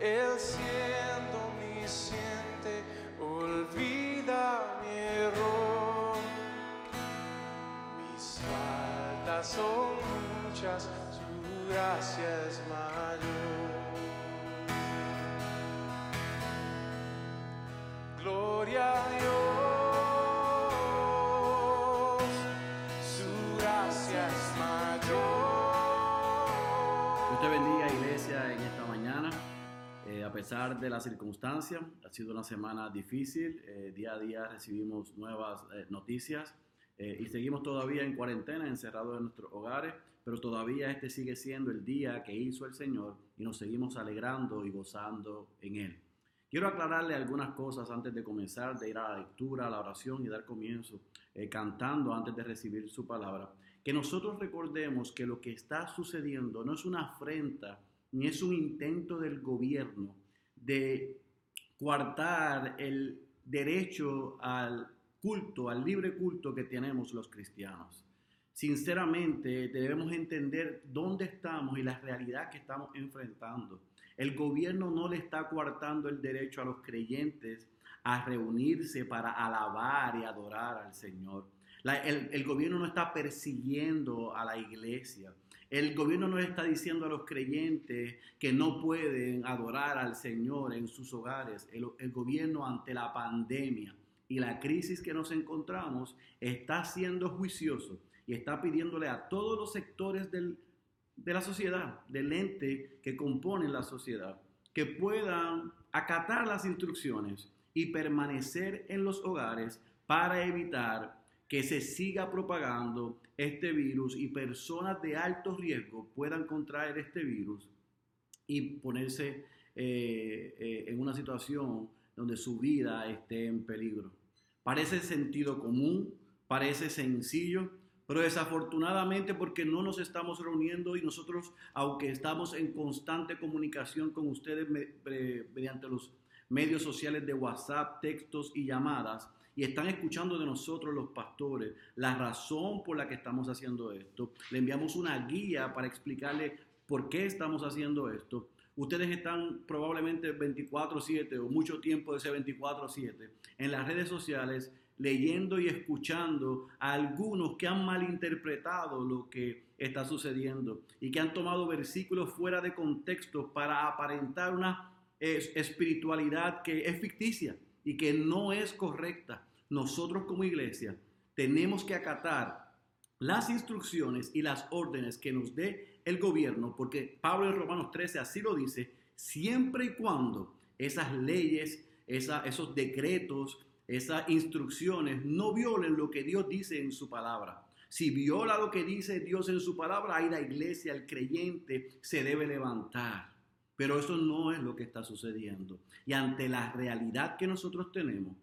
Él siendo omnisciente, olvida mi error. Mis faltas son muchas, su gracia es mayor. Gloria a Dios, pesar de la circunstancia, ha sido una semana difícil. eh, día a día recibimos nuevas eh, noticias eh, y seguimos todavía en cuarentena, encerrados en nuestros hogares, pero todavía este sigue siendo el día que hizo el Señor y nos seguimos alegrando y gozando en Él. Quiero aclararle algunas cosas antes de comenzar, de ir a la lectura, a la oración y dar comienzo, eh, cantando antes de recibir su palabra. Que nosotros recordemos que lo que está sucediendo no es una afrenta ni es un intento del gobierno de coartar el derecho al culto, al libre culto que tenemos los cristianos. Sinceramente, debemos entender dónde estamos y la realidad que estamos enfrentando. El gobierno no le está coartando el derecho a los creyentes a reunirse para alabar y adorar al Señor. El gobierno no está persiguiendo a la iglesia. El gobierno no está diciendo a los creyentes que no pueden adorar al Señor en sus hogares. El, gobierno ante la pandemia y la crisis que nos encontramos está siendo juicioso y está pidiéndole a todos los sectores de la sociedad, del ente que componen la sociedad, que puedan acatar las instrucciones y permanecer en los hogares para evitar que se siga propagando este virus y personas de alto riesgo puedan contraer este virus y ponerse eh, eh, en una situación donde su vida esté en peligro. Parece sentido común, parece sencillo, pero desafortunadamente porque no nos estamos reuniendo y nosotros, aunque estamos en constante comunicación con ustedes pre- mediante los medios sociales de WhatsApp, textos y llamadas, y están escuchando de nosotros los pastores la razón por la que estamos haciendo esto. Le enviamos una guía para explicarle por qué estamos haciendo esto. Ustedes están probablemente 24/7 o mucho tiempo de ese 24/7 en las redes sociales leyendo y escuchando a algunos que han malinterpretado lo que está sucediendo y que han tomado versículos fuera de contexto para aparentar una espiritualidad que es ficticia y que no es correcta. Nosotros como iglesia tenemos que acatar las instrucciones y las órdenes que nos dé el gobierno, porque Pablo en Romanos 13 así lo dice, siempre y cuando esas leyes, esos decretos, esas instrucciones no violen lo que Dios dice en su palabra. Si viola lo que dice Dios en su palabra, ahí la iglesia, el creyente, se debe levantar. Pero eso no es lo que está sucediendo. Y ante la realidad que nosotros tenemos,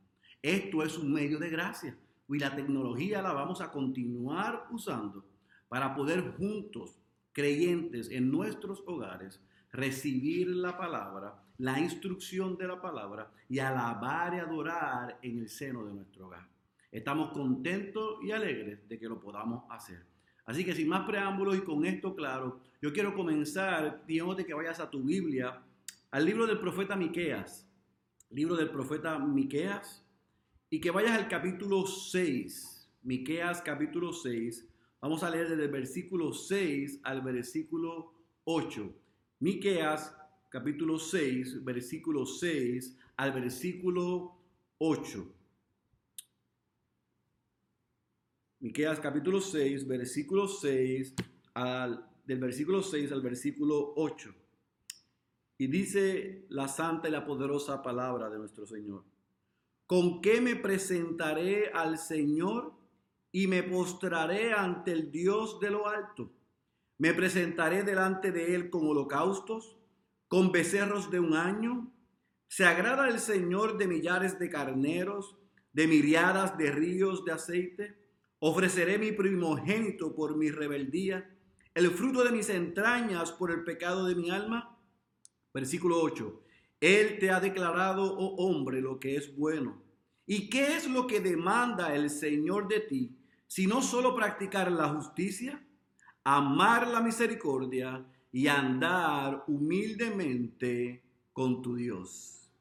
esto es un medio de gracia. Y la tecnología la vamos a continuar usando para poder juntos, creyentes en nuestros hogares, recibir la palabra, la instrucción de la palabra y alabar y adorar en el seno de nuestro hogar. Estamos contentos y alegres de que lo podamos hacer. Así que sin más preámbulos y con esto claro, yo quiero comenzar pidiéndote que vayas a tu Biblia, al libro del profeta Miqueas, libro del profeta Miqueas, y que vayas al capítulo 6, Miqueas capítulo 6. Vamos a leer desde el versículo 6 al versículo 8. Miqueas capítulo 6, versículo 6 al versículo 8. Miqueas capítulo 6, versículo 6 al del versículo 6 al versículo 8. Y dice la santa y la poderosa palabra de nuestro Señor. ¿Con qué me presentaré al Señor y me postraré ante el Dios de lo alto? Me presentaré delante de Él con holocaustos, con becerros de un año. ¿Se agrada el Señor de millares de carneros, de miriadas de ríos de aceite? Ofreceré mi primogénito por mi rebeldía, el fruto de mis entrañas por el pecado de mi alma. Versículo 8. Él te ha declarado, oh hombre, lo que es bueno. ¿Y qué es lo que demanda el Señor de ti, si no solo practicar la justicia, amar la misericordia y andar humildemente con tu Dios.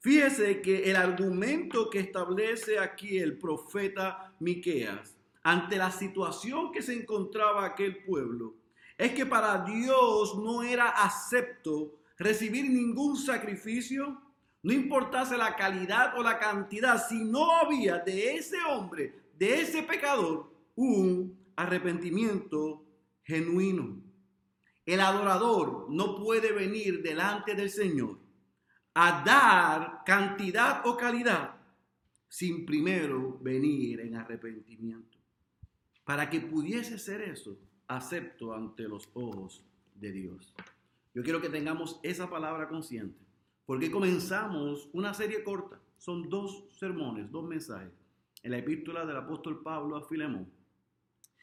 Fíjese que el argumento que establece aquí el profeta Miqueas ante la situación que se encontraba aquel pueblo es que para Dios no era acepto recibir ningún sacrificio, no importase la calidad o la cantidad, si no había de ese hombre, de ese pecador, un arrepentimiento genuino. El adorador no puede venir delante del Señor a dar cantidad o calidad sin primero venir en arrepentimiento. Para que pudiese ser eso, acepto ante los ojos de Dios. Yo quiero que tengamos esa palabra consciente, porque comenzamos una serie corta, son dos sermones, dos mensajes, en la epístola del apóstol Pablo a Filemón.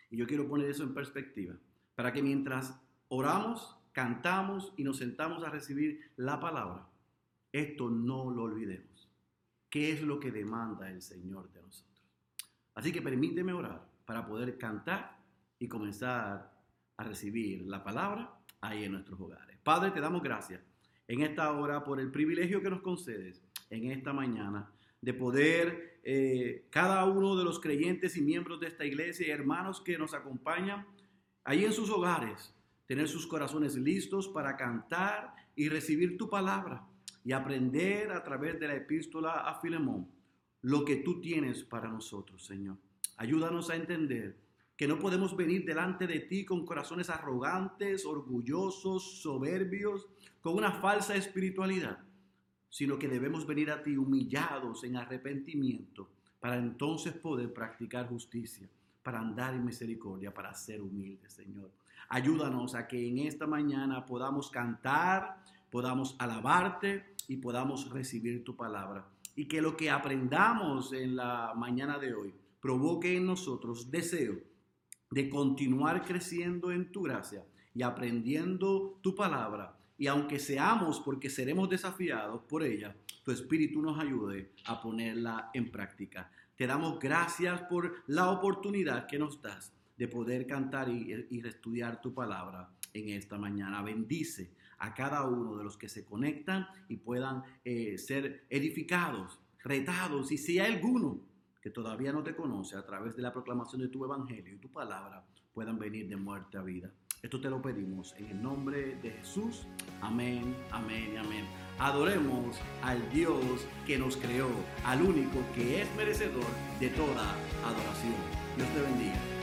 Y yo quiero poner eso en perspectiva, para que mientras oramos, cantamos y nos sentamos a recibir la palabra, esto no lo olvidemos. ¿Qué es lo que demanda el Señor de nosotros? Así que permíteme orar para poder cantar y comenzar a recibir la palabra ahí en nuestros hogares. Padre, te damos gracias en esta hora por el privilegio que nos concedes en esta mañana de poder eh, cada uno de los creyentes y miembros de esta iglesia y hermanos que nos acompañan ahí en sus hogares, tener sus corazones listos para cantar y recibir tu palabra y aprender a través de la epístola a Filemón lo que tú tienes para nosotros, Señor. Ayúdanos a entender que no podemos venir delante de ti con corazones arrogantes, orgullosos, soberbios, con una falsa espiritualidad, sino que debemos venir a ti humillados en arrepentimiento para entonces poder practicar justicia, para andar en misericordia, para ser humildes, Señor. Ayúdanos a que en esta mañana podamos cantar, podamos alabarte y podamos recibir tu palabra. Y que lo que aprendamos en la mañana de hoy provoque en nosotros deseo de continuar creciendo en tu gracia y aprendiendo tu palabra. Y aunque seamos, porque seremos desafiados por ella, tu Espíritu nos ayude a ponerla en práctica. Te damos gracias por la oportunidad que nos das de poder cantar y, estudiar tu palabra en esta mañana. Bendice a cada uno de los que se conectan y puedan eh, ser edificados, retados. Y si hay alguno que todavía no te conoce a través de la proclamación de tu evangelio y tu palabra puedan venir de muerte a vida. Esto te lo pedimos en el nombre de Jesús. Amén, amén amén. Adoremos al Dios que nos creó, al único que es merecedor de toda adoración. Dios te bendiga.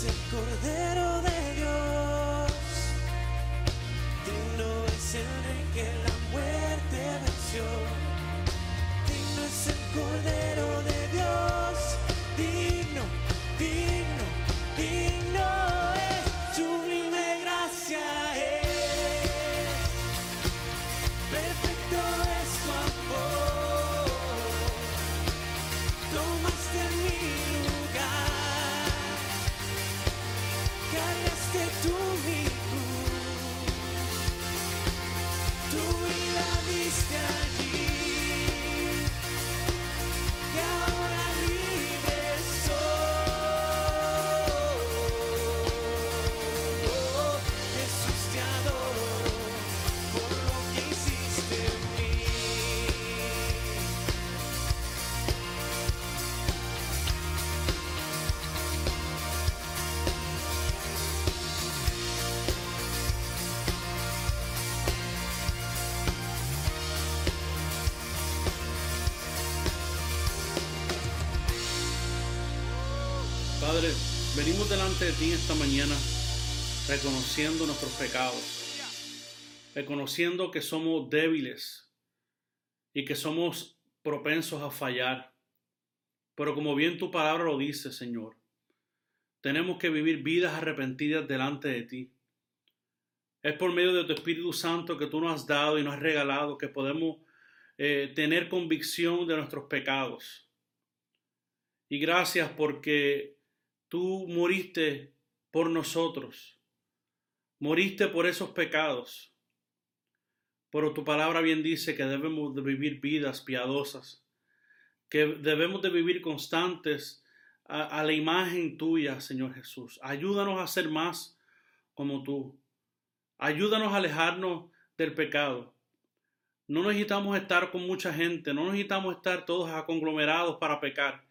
Digno es el Cordero delante de ti esta mañana reconociendo nuestros pecados, reconociendo que somos débiles y que somos propensos a fallar. Pero como bien tu palabra lo dice, Señor, tenemos que vivir vidas arrepentidas delante de ti. Es por medio de tu Espíritu Santo que tú nos has dado y nos has regalado que podemos eh, tener convicción de nuestros pecados. Y gracias porque tú moriste por nosotros. Moriste por esos pecados. Pero tu palabra bien dice que debemos de vivir vidas piadosas, que debemos de vivir constantes a, a la imagen tuya, Señor Jesús. Ayúdanos a ser más como tú. Ayúdanos a alejarnos del pecado. No necesitamos estar con mucha gente, no necesitamos estar todos conglomerados para pecar.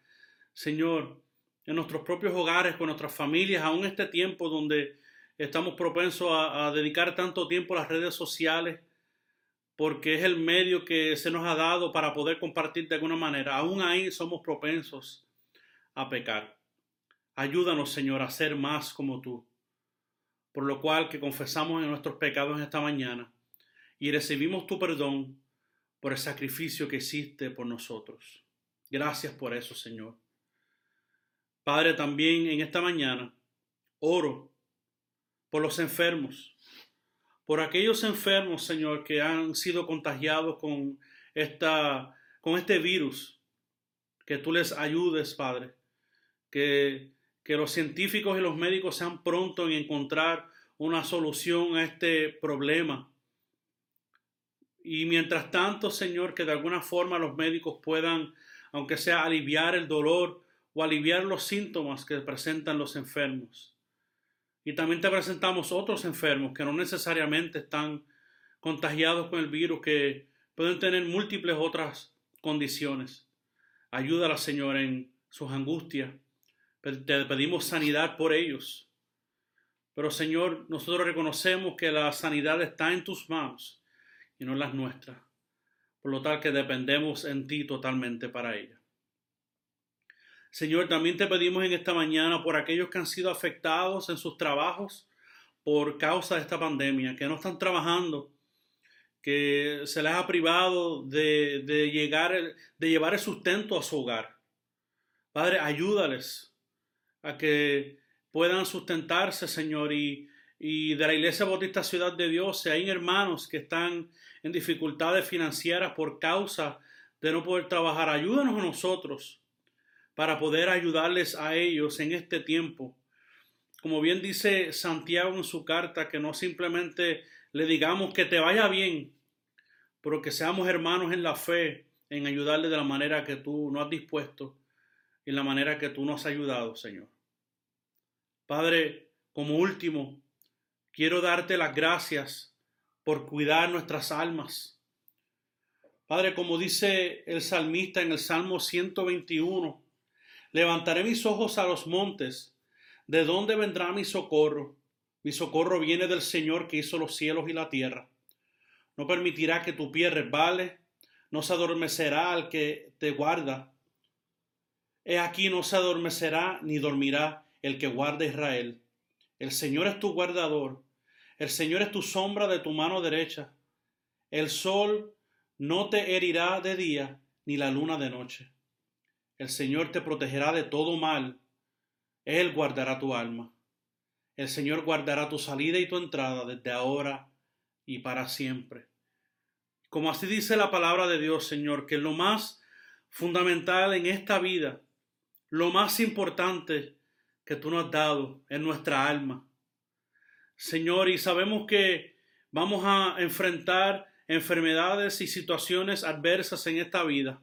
Señor, en nuestros propios hogares, con nuestras familias, aún este tiempo donde estamos propensos a, dedicar tanto tiempo a las redes sociales, porque es el medio que se nos ha dado para poder compartir de alguna manera. Aún ahí somos propensos a pecar. Ayúdanos, Señor, a ser más como tú. Por lo cual que confesamos nuestros pecados en esta mañana y recibimos tu perdón por el sacrificio que hiciste por nosotros. Gracias por eso, Señor. Padre, también en esta mañana oro por los enfermos, por aquellos enfermos, Señor, que han sido contagiados con, esta, con este virus, que tú les ayudes, Padre, que, que los científicos y los médicos sean prontos en encontrar una solución a este problema. Y mientras tanto, Señor, que de alguna forma los médicos puedan, aunque sea aliviar el dolor o aliviar los síntomas que presentan los enfermos. Y también te presentamos otros enfermos que no necesariamente están contagiados con el virus, que pueden tener múltiples otras condiciones. Ayúdala, Señor, en sus angustias. Te pedimos sanidad por ellos. Pero, Señor, nosotros reconocemos que la sanidad está en tus manos y no en las nuestras. Por lo tal que dependemos en ti totalmente para ella. Señor, también te pedimos en esta mañana por aquellos que han sido afectados en sus trabajos por causa de esta pandemia, que no están trabajando, que se les ha privado de, de llegar, de llevar el sustento a su hogar. Padre, ayúdales a que puedan sustentarse, Señor, y, y de la Iglesia Bautista Ciudad de Dios, si hay hermanos que están en dificultades financieras por causa de no poder trabajar, ayúdanos a nosotros para poder ayudarles a ellos en este tiempo. Como bien dice Santiago en su carta, que no simplemente le digamos que te vaya bien, pero que seamos hermanos en la fe, en ayudarle de la manera que tú nos has dispuesto y la manera que tú nos has ayudado, Señor. Padre, como último, quiero darte las gracias por cuidar nuestras almas. Padre, como dice el salmista en el Salmo 121, levantaré mis ojos a los montes, ¿de dónde vendrá mi socorro? Mi socorro viene del Señor que hizo los cielos y la tierra. no permitirá que tu pie resbale, no se adormecerá al que te guarda. He aquí no se adormecerá ni dormirá el que guarda Israel. El Señor es tu guardador, el Señor es tu sombra de tu mano derecha. El sol no te herirá de día, ni la luna de noche. El Señor te protegerá de todo mal, Él guardará tu alma. El Señor guardará tu salida y tu entrada desde ahora y para siempre. Como así dice la palabra de Dios, Señor, que lo más fundamental en esta vida, lo más importante que tú nos has dado es nuestra alma. Señor, y sabemos que vamos a enfrentar enfermedades y situaciones adversas en esta vida.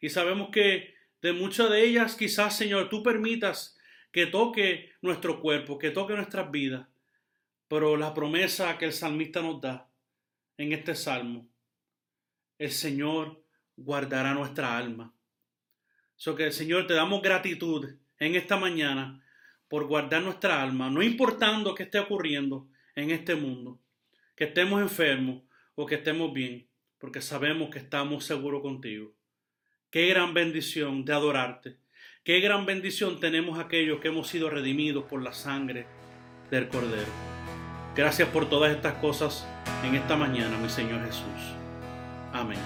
Y sabemos que de muchas de ellas quizás, Señor, tú permitas que toque nuestro cuerpo, que toque nuestras vidas. Pero la promesa que el salmista nos da en este salmo, el Señor guardará nuestra alma. So que, Señor, te damos gratitud en esta mañana por guardar nuestra alma, no importando qué esté ocurriendo en este mundo, que estemos enfermos o que estemos bien, porque sabemos que estamos seguros contigo. Qué gran bendición de adorarte. Qué gran bendición tenemos aquellos que hemos sido redimidos por la sangre del Cordero. Gracias por todas estas cosas en esta mañana, mi Señor Jesús. Amén.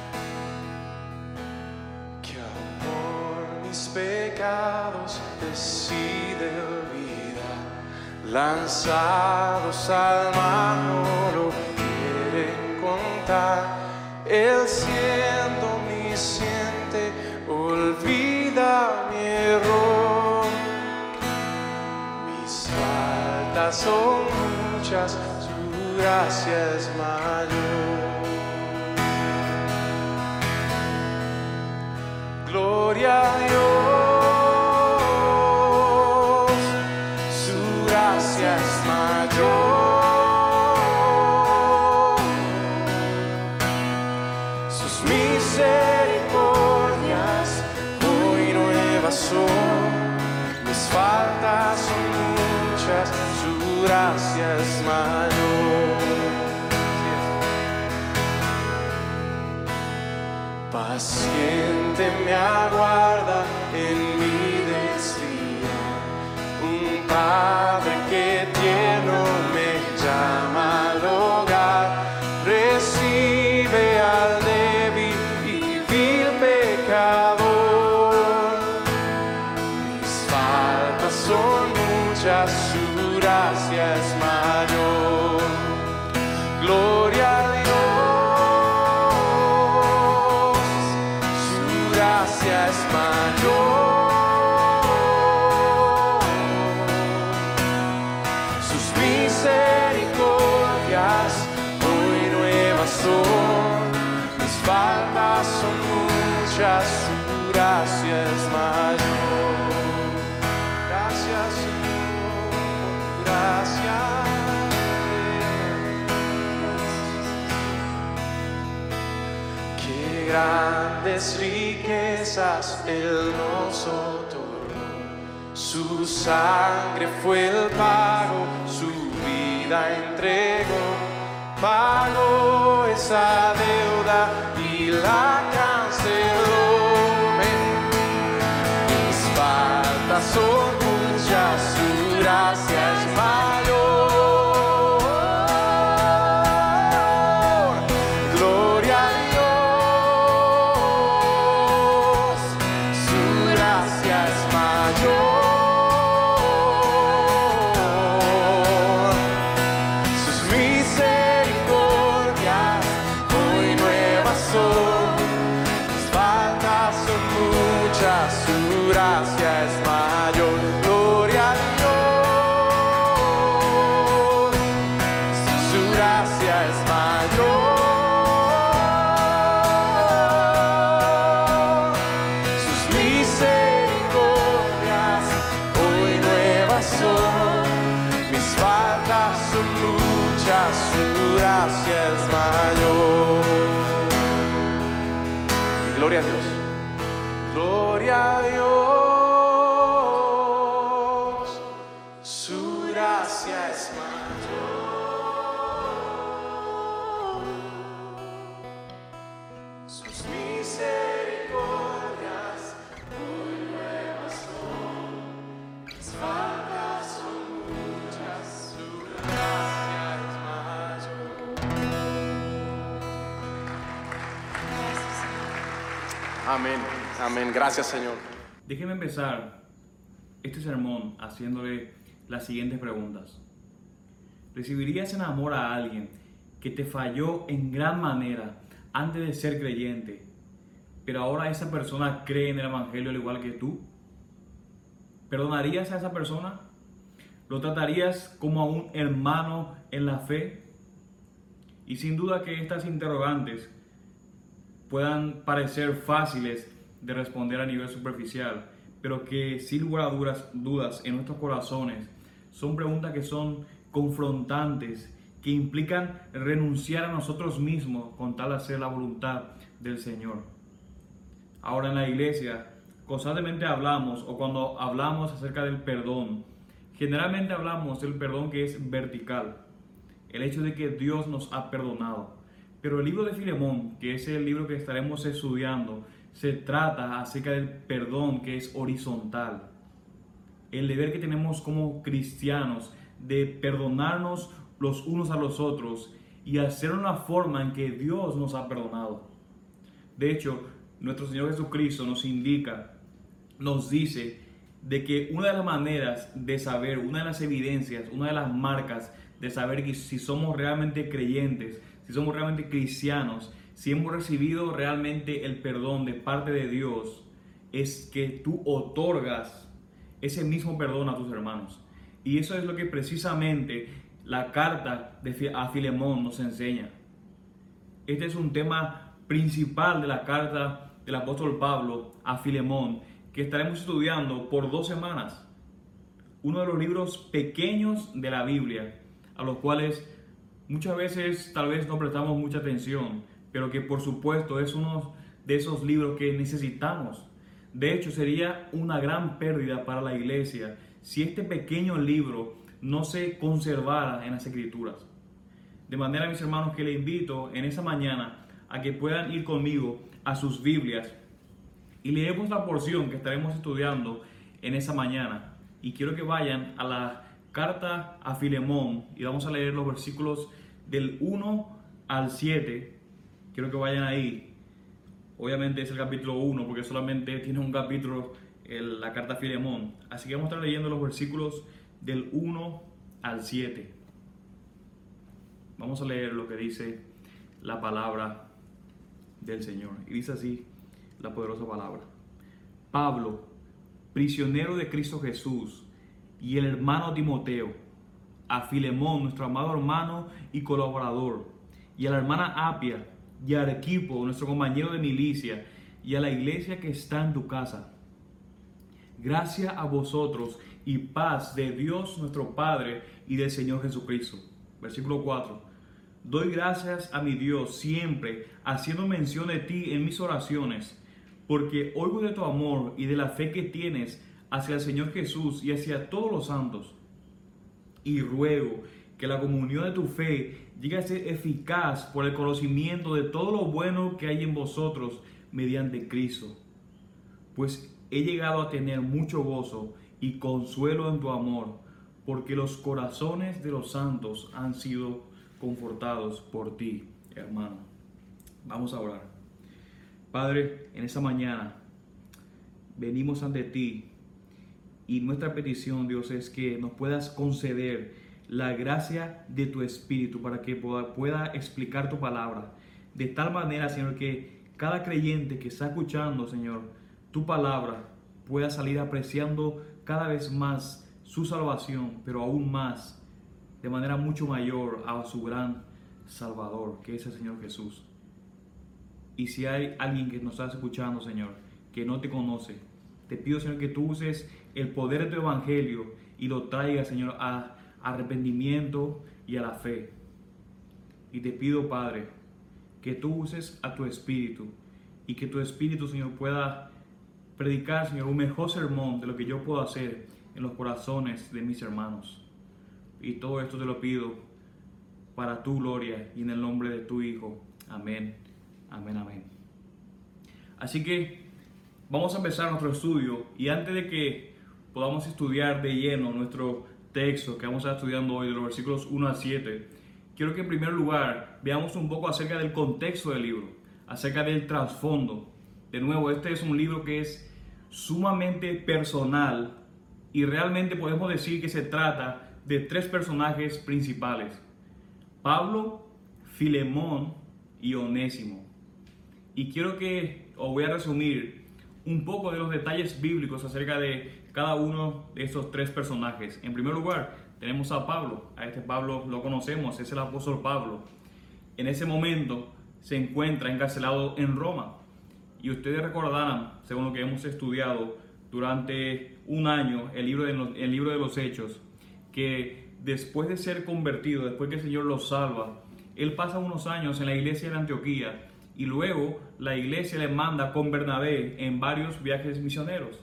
Que amor mis pecados decide olvidar, lanzados al mar no contar. Él siendo omnisciente son muchas, su gracia es mayor. Gloria a Dios, su gracia es mayor, gracia es mayor. Paciente me aguarda en mi desvía, un padre que grandes riquezas Él nos otorgó. Su sangre fue el pago, su vida entregó. Pagó esa deuda y la canceló. Mis faltas son muchas, su gracia es mayor. Amén. Amén. Gracias, Señor. Déjeme empezar este sermón haciéndole las siguientes preguntas. ¿Recibirías en amor a alguien que te falló en gran manera antes de ser creyente, pero ahora esa persona cree en el Evangelio al igual que tú? ¿Perdonarías a esa persona? ¿Lo tratarías como a un hermano en la fe? Y sin duda que estas interrogantes puedan parecer fáciles de responder a nivel superficial, pero que sin lugar a dudas, en nuestros corazones son preguntas que son confrontantes, que implican renunciar a nosotros mismos con tal de hacer la voluntad del Señor. Ahora en la iglesia constantemente hablamos o cuando hablamos acerca del perdón, generalmente hablamos del perdón que es vertical, el hecho de que Dios nos ha perdonado. Pero el libro de Filemón, que es el libro que estaremos estudiando, se trata acerca del perdón que es horizontal. El deber que tenemos como cristianos de perdonarnos los unos a los otros y hacer una forma en que Dios nos ha perdonado. De hecho, nuestro Señor Jesucristo nos indica, nos dice de que una de las maneras de saber, una de las evidencias, una de las marcas de saber que si somos realmente creyentes, si somos realmente cristianos, si hemos recibido realmente el perdón de parte de Dios, es que tú otorgas ese mismo perdón a tus hermanos. Y eso es lo que precisamente la carta a Filemón nos enseña. Este es un tema principal de la carta del apóstol Pablo a Filemón que estaremos estudiando por dos semanas. Uno de los libros pequeños de la Biblia, a los cuales muchas veces tal vez no prestamos mucha atención, pero que por supuesto es uno de esos libros que necesitamos. De hecho, sería una gran pérdida para la iglesia si este pequeño libro no se conservara en las escrituras. De manera, mis hermanos, que le invito en esa mañana a que puedan ir conmigo a sus Biblias y leemos la porción que estaremos estudiando en esa mañana. Y quiero que vayan a la carta a Filemón y vamos a leer los versículos del 1 al 7. Quiero que vayan ahí. Obviamente es el capítulo 1 porque solamente tiene un capítulo la carta a Filemón. Así que vamos a estar leyendo los versículos del 1 al 7. Vamos a leer lo que dice la palabra del Señor. Y dice así la poderosa palabra. Pablo, prisionero de Cristo Jesús, y el hermano Timoteo, a Filemón, nuestro amado hermano y colaborador, y a la hermana Apia, y a Arquipo, nuestro compañero de milicia, y a la iglesia que está en tu casa. Gracias a vosotros y paz de Dios nuestro Padre y del Señor Jesucristo. Versículo 4. Doy gracias a mi Dios siempre, haciendo mención de ti en mis oraciones, porque oigo de tu amor y de la fe que tienes hacia el Señor Jesús y hacia todos los santos. Y ruego que la comunión de tu fe llegue a ser eficaz por el conocimiento de todo lo bueno que hay en vosotros mediante Cristo. Pues he llegado a tener mucho gozo y consuelo en tu amor, porque los corazones de los santos han sido confortados por ti, hermano. Vamos a orar. Padre, en esa mañana venimos ante ti y nuestra petición, Dios, es que nos puedas conceder la gracia de tu Espíritu para que pueda, explicar tu palabra. De tal manera, Señor, que cada creyente que está escuchando, Señor, tu palabra pueda salir apreciando cada vez más su salvación, pero aún más, de manera mucho mayor, a su gran Salvador, que es el Señor Jesús. Y si hay alguien que nos está escuchando, Señor, que no te conoce, te pido, Señor, que tú uses el poder de tu Evangelio y lo traigas, Señor, a arrepentimiento y a la fe. Y te pido, Padre, que tú uses a tu Espíritu y que tu Espíritu, Señor, pueda predicar, Señor, un mejor sermón de lo que yo puedo hacer en los corazones de mis hermanos. Y todo esto te lo pido para tu gloria y en el nombre de tu Hijo. Amén, amén, amén. Así que vamos a empezar nuestro estudio y antes de que podamos estudiar de lleno nuestro texto que vamos a estar estudiando hoy, de los versículos 1 a 7, quiero que en primer lugar veamos un poco acerca del contexto del libro, acerca del trasfondo De nuevo, este es un libro que es sumamente personal y realmente podemos decir que se trata de tres personajes principales. Pablo, Filemón y Onésimo. Y quiero que os voy a resumir un poco de los detalles bíblicos acerca de cada uno de estos tres personajes. En primer lugar, tenemos a Pablo. A este Pablo lo conocemos, es el apóstol Pablo. En ese momento se encuentra encarcelado en Roma. Y ustedes recordarán, según lo que hemos estudiado durante un año, el libro de los, libro de los Hechos, que después de ser convertido, después que el Señor lo salva, él pasa unos años en la iglesia de Antioquía y luego la iglesia le manda con Bernabé en varios viajes misioneros.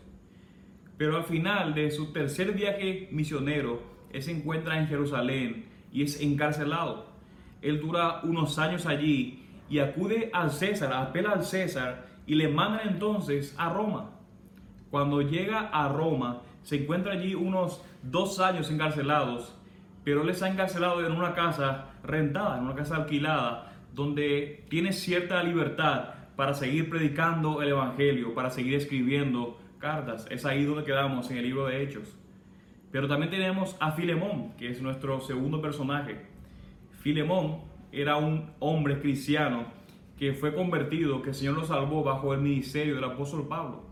Pero al final de su tercer viaje misionero, él se encuentra en Jerusalén y es encarcelado. Él dura unos años allí y acude al César, apela al César y le mandan entonces a Roma. Cuando llega a Roma, se encuentra allí unos dos años encarcelados, pero él está encarcelado en una casa rentada, en una casa alquilada, donde tiene cierta libertad para seguir predicando el Evangelio, para seguir escribiendo cartas. Es ahí donde quedamos en el libro de Hechos. Pero también tenemos a Filemón, que es nuestro segundo personaje. Filemón era un hombre cristiano que fue convertido, que el Señor lo salvó bajo el ministerio del apóstol Pablo.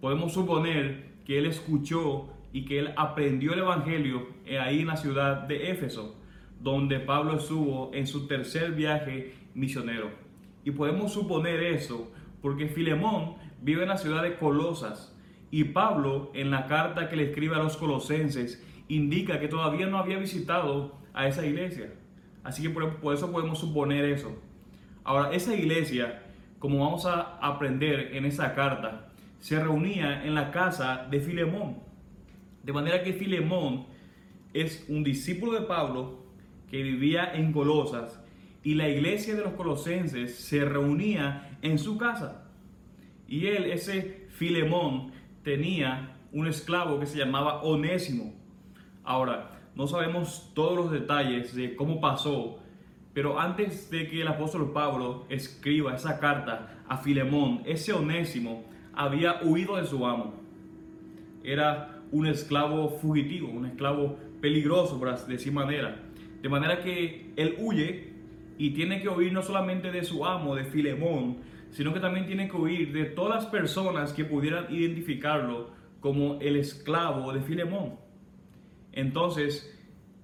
Podemos suponer que él escuchó y que él aprendió el Evangelio ahí en la ciudad de Éfeso, donde Pablo estuvo en su tercer viaje misionero. Y podemos suponer eso porque Filemón vive en la ciudad de Colosas y Pablo en la carta que le escribe a los colosenses indica que todavía no había visitado a esa iglesia. Así que por, eso podemos suponer eso. Ahora, esa iglesia, como vamos a aprender en esa carta, se reunía en la casa de Filemón. De manera que Filemón es un discípulo de Pablo que vivía en Colosas y la iglesia de los colosenses se reunía en su casa. Y él, ese Filemón, tenía un esclavo que se llamaba Onésimo. Ahora, no sabemos todos los detalles de cómo pasó, pero antes de que el apóstol Pablo escriba esa carta a Filemón, ese onésimo había huido de su amo. Era un esclavo fugitivo, un esclavo peligroso, por decir manera. De manera que él huye y tiene que huir no solamente de su amo, de Filemón, sino que también tiene que huir de todas las personas que pudieran identificarlo como el esclavo de Filemón. Entonces,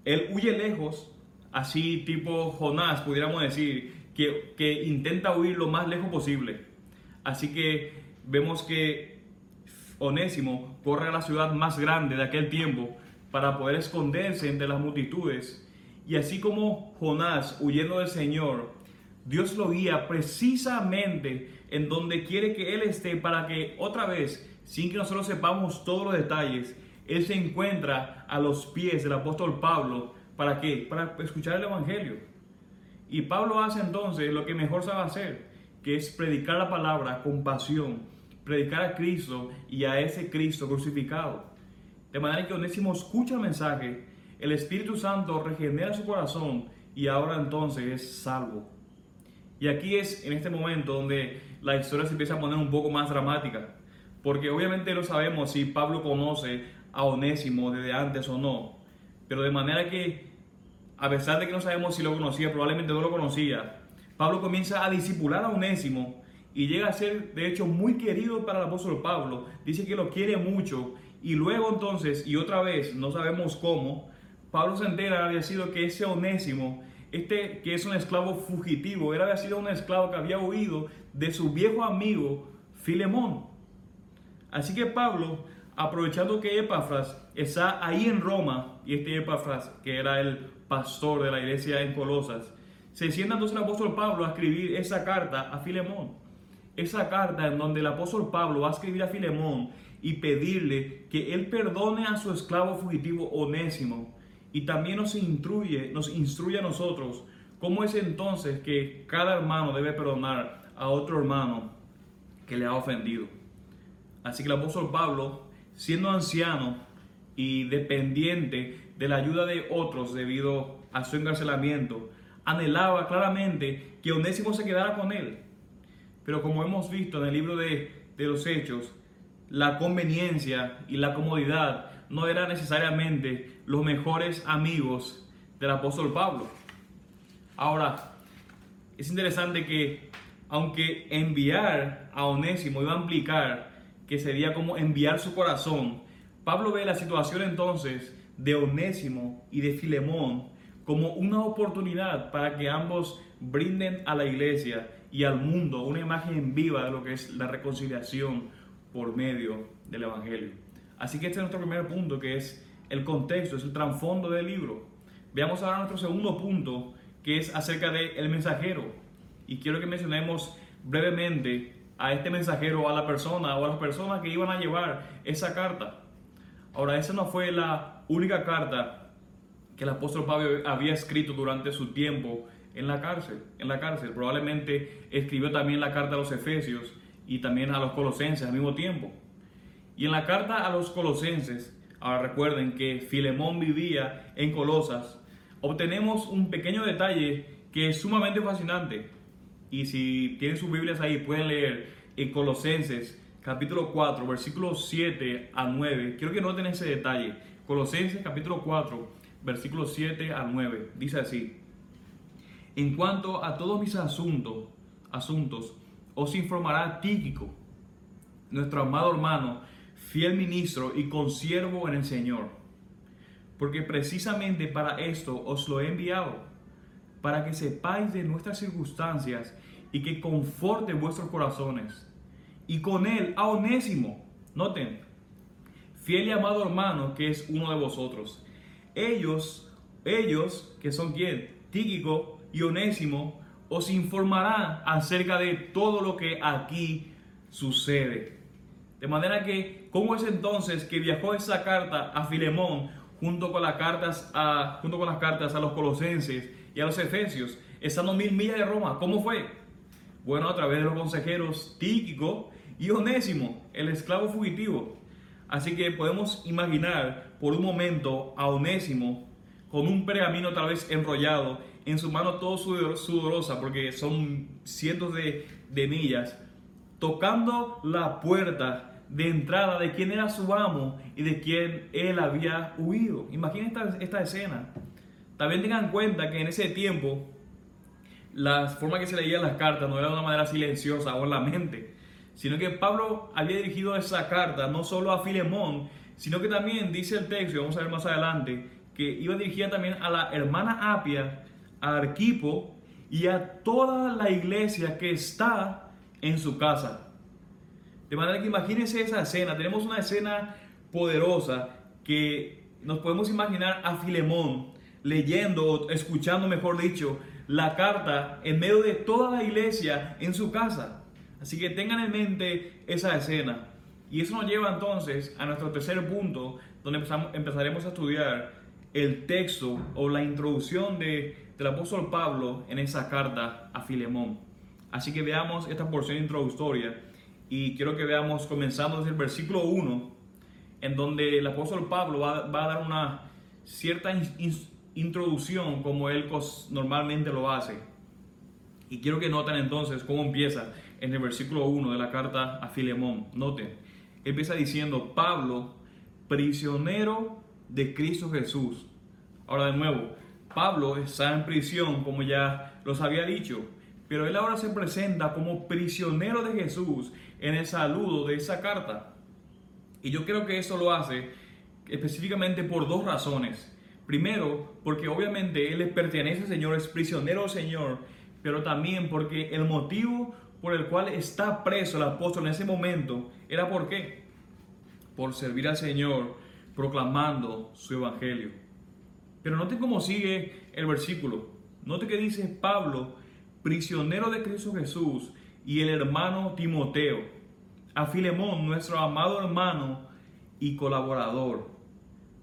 él huye lejos, así tipo Jonás, pudiéramos decir, que, que intenta huir lo más lejos posible. Así que vemos que Onésimo corre a la ciudad más grande de aquel tiempo para poder esconderse entre las multitudes. Y así como Jonás, huyendo del Señor, Dios lo guía precisamente en donde quiere que Él esté para que otra vez, sin que nosotros sepamos todos los detalles, él se encuentra a los pies del apóstol Pablo. ¿Para qué? Para escuchar el Evangelio. Y Pablo hace entonces lo que mejor sabe hacer, que es predicar la palabra con pasión, predicar a Cristo y a ese Cristo crucificado. De manera que Onésimo escucha el mensaje, el Espíritu Santo regenera su corazón y ahora entonces es salvo. Y aquí es en este momento donde la historia se empieza a poner un poco más dramática, porque obviamente no sabemos si Pablo conoce a Onésimo desde antes o no. Pero de manera que, a pesar de que no sabemos si lo conocía, probablemente no lo conocía, Pablo comienza a disipular a Onésimo y llega a ser, de hecho, muy querido para el apóstol Pablo. Dice que lo quiere mucho. Y luego entonces, y otra vez, no sabemos cómo, Pablo se entera, había sido que ese Onésimo, este que es un esclavo fugitivo, era había sido un esclavo que había huido de su viejo amigo Filemón. Así que Pablo aprovechando que Epafras está ahí en Roma, y este Epafras, que era el pastor de la iglesia en Colosas, se sienta entonces el apóstol Pablo a escribir esa carta a Filemón. Esa carta en donde el apóstol Pablo va a escribir a Filemón y pedirle que él perdone a su esclavo fugitivo Onésimo y también nos instruye, nos instruye a nosotros cómo es entonces que cada hermano debe perdonar a otro hermano que le ha ofendido. Así que el apóstol Pablo siendo anciano y dependiente de la ayuda de otros debido a su encarcelamiento, anhelaba claramente que Onésimo se quedara con él. pero como hemos visto en el libro de, de los Hechos, la conveniencia y la comodidad no eran necesariamente los mejores amigos del apóstol Pablo. Ahora, es interesante que aunque enviar a Onésimo iba a implicar que sería como enviar su corazón, Pablo ve la situación entonces de Onésimo y de Filemón como una oportunidad para que ambos brinden a la iglesia y al mundo una imagen viva de lo que es la reconciliación por medio del Evangelio. Así que este es nuestro primer punto, que es el contexto, es el trasfondo del libro. Veamos ahora nuestro segundo punto, que es acerca del el mensajero. Y quiero que mencionemos brevemente a este mensajero, a la persona o a las personas que iban a llevar esa carta. Ahora, esa no fue la única carta que el apóstol Pablo había escrito durante su tiempo en la cárcel. En la cárcel. Probablemente escribió también la carta a los Efesios y también a los Colosenses al mismo tiempo. Y en la carta a los Colosenses, ahora recuerden que Filemón vivía en Colosas, obtenemos un pequeño detalle que es sumamente fascinante. Y si tienen sus Biblias ahí, pueden leer en Colosenses capítulo 4, versículos 7 a 9. Quiero que noten ese detalle. Colosenses capítulo 4, versículos 7 a 9. Dice así. En cuanto a todos mis asuntos, asuntos, os informará Tíquico, nuestro amado hermano, fiel ministro y consiervo en el Señor. Porque precisamente para esto os lo he enviado, para que sepáis de nuestras circunstancias y que conforte vuestros corazones. Y con él a Onésimo, noten, fiel y amado hermano que es uno de vosotros. Ellos, ellos, que son quién, Tíquico y Onésimo, os informarán acerca de todo lo que aquí sucede. De manera que, ¿cómo es entonces que viajó esa carta a Filemón junto con las cartas a, junto con las cartas a los colosenses y a los efesios, estando mil millas de Roma? ¿Cómo fue? Bueno, a través de los consejeros Tíquico y Onésimo, el esclavo fugitivo. Así que podemos imaginar por un momento a Onésimo con un pergamino tal vez enrollado, en su mano todo sudorosa, porque son cientos de, de millas, tocando la puerta de entrada de quien era su amo y de quien él había huido. Imaginen esta, esta escena. También tengan en cuenta que en ese tiempo la forma que se leían las cartas no era de una manera silenciosa o en la mente, sino que Pablo había dirigido esa carta no solo a Filemón, sino que también dice el texto, y vamos a ver más adelante, que iba dirigida también a la hermana Apia, a Arquipo y a toda la iglesia que está en su casa. De manera que imagínense esa escena. Tenemos una escena poderosa que nos podemos imaginar a Filemón leyendo, escuchando, mejor dicho, la carta en medio de toda la iglesia en su casa. Así que tengan en mente esa escena. Y eso nos lleva entonces a nuestro tercer punto, donde empezaremos a estudiar el texto o la introducción de, del apóstol Pablo en esa carta a Filemón. Así que veamos esta porción introductoria y quiero que veamos comenzando desde el versículo 1, en donde el apóstol Pablo va, va a dar una cierta in, introducción como él normalmente lo hace. Y quiero que noten entonces cómo empieza en el versículo 1 de la carta a Filemón. Noten, empieza diciendo, Pablo, prisionero de Cristo Jesús. Ahora de nuevo, Pablo está en prisión, como ya los había dicho, pero él ahora se presenta como prisionero de Jesús en el saludo de esa carta. Y yo creo que eso lo hace específicamente por dos razones. Primero, porque obviamente él pertenece al Señor, es prisionero del Señor, pero también porque el motivo por el cual está preso el apóstol en ese momento era por qué? Por servir al Señor proclamando su evangelio. Pero note cómo sigue el versículo. Note que dice Pablo, prisionero de Cristo Jesús, y el hermano Timoteo, a Filemón, nuestro amado hermano y colaborador.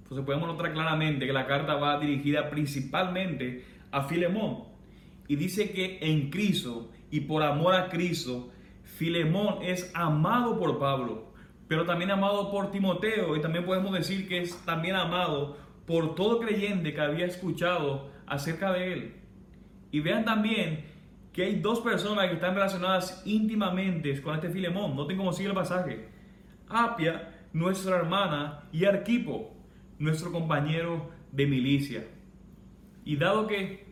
Entonces podemos notar claramente que la carta va dirigida principalmente a Filemón. Y dice que en Cristo y por amor a Cristo, Filemón es amado por Pablo pero también amado por Timoteo y también podemos decir que es también amado por todo creyente que había escuchado acerca de él. Y vean también que hay dos personas que están relacionadas íntimamente con este Filemón. Noten cómo sigue el pasaje. Apia, nuestra hermana, y Arquipo, nuestro compañero de milicia. Y dado que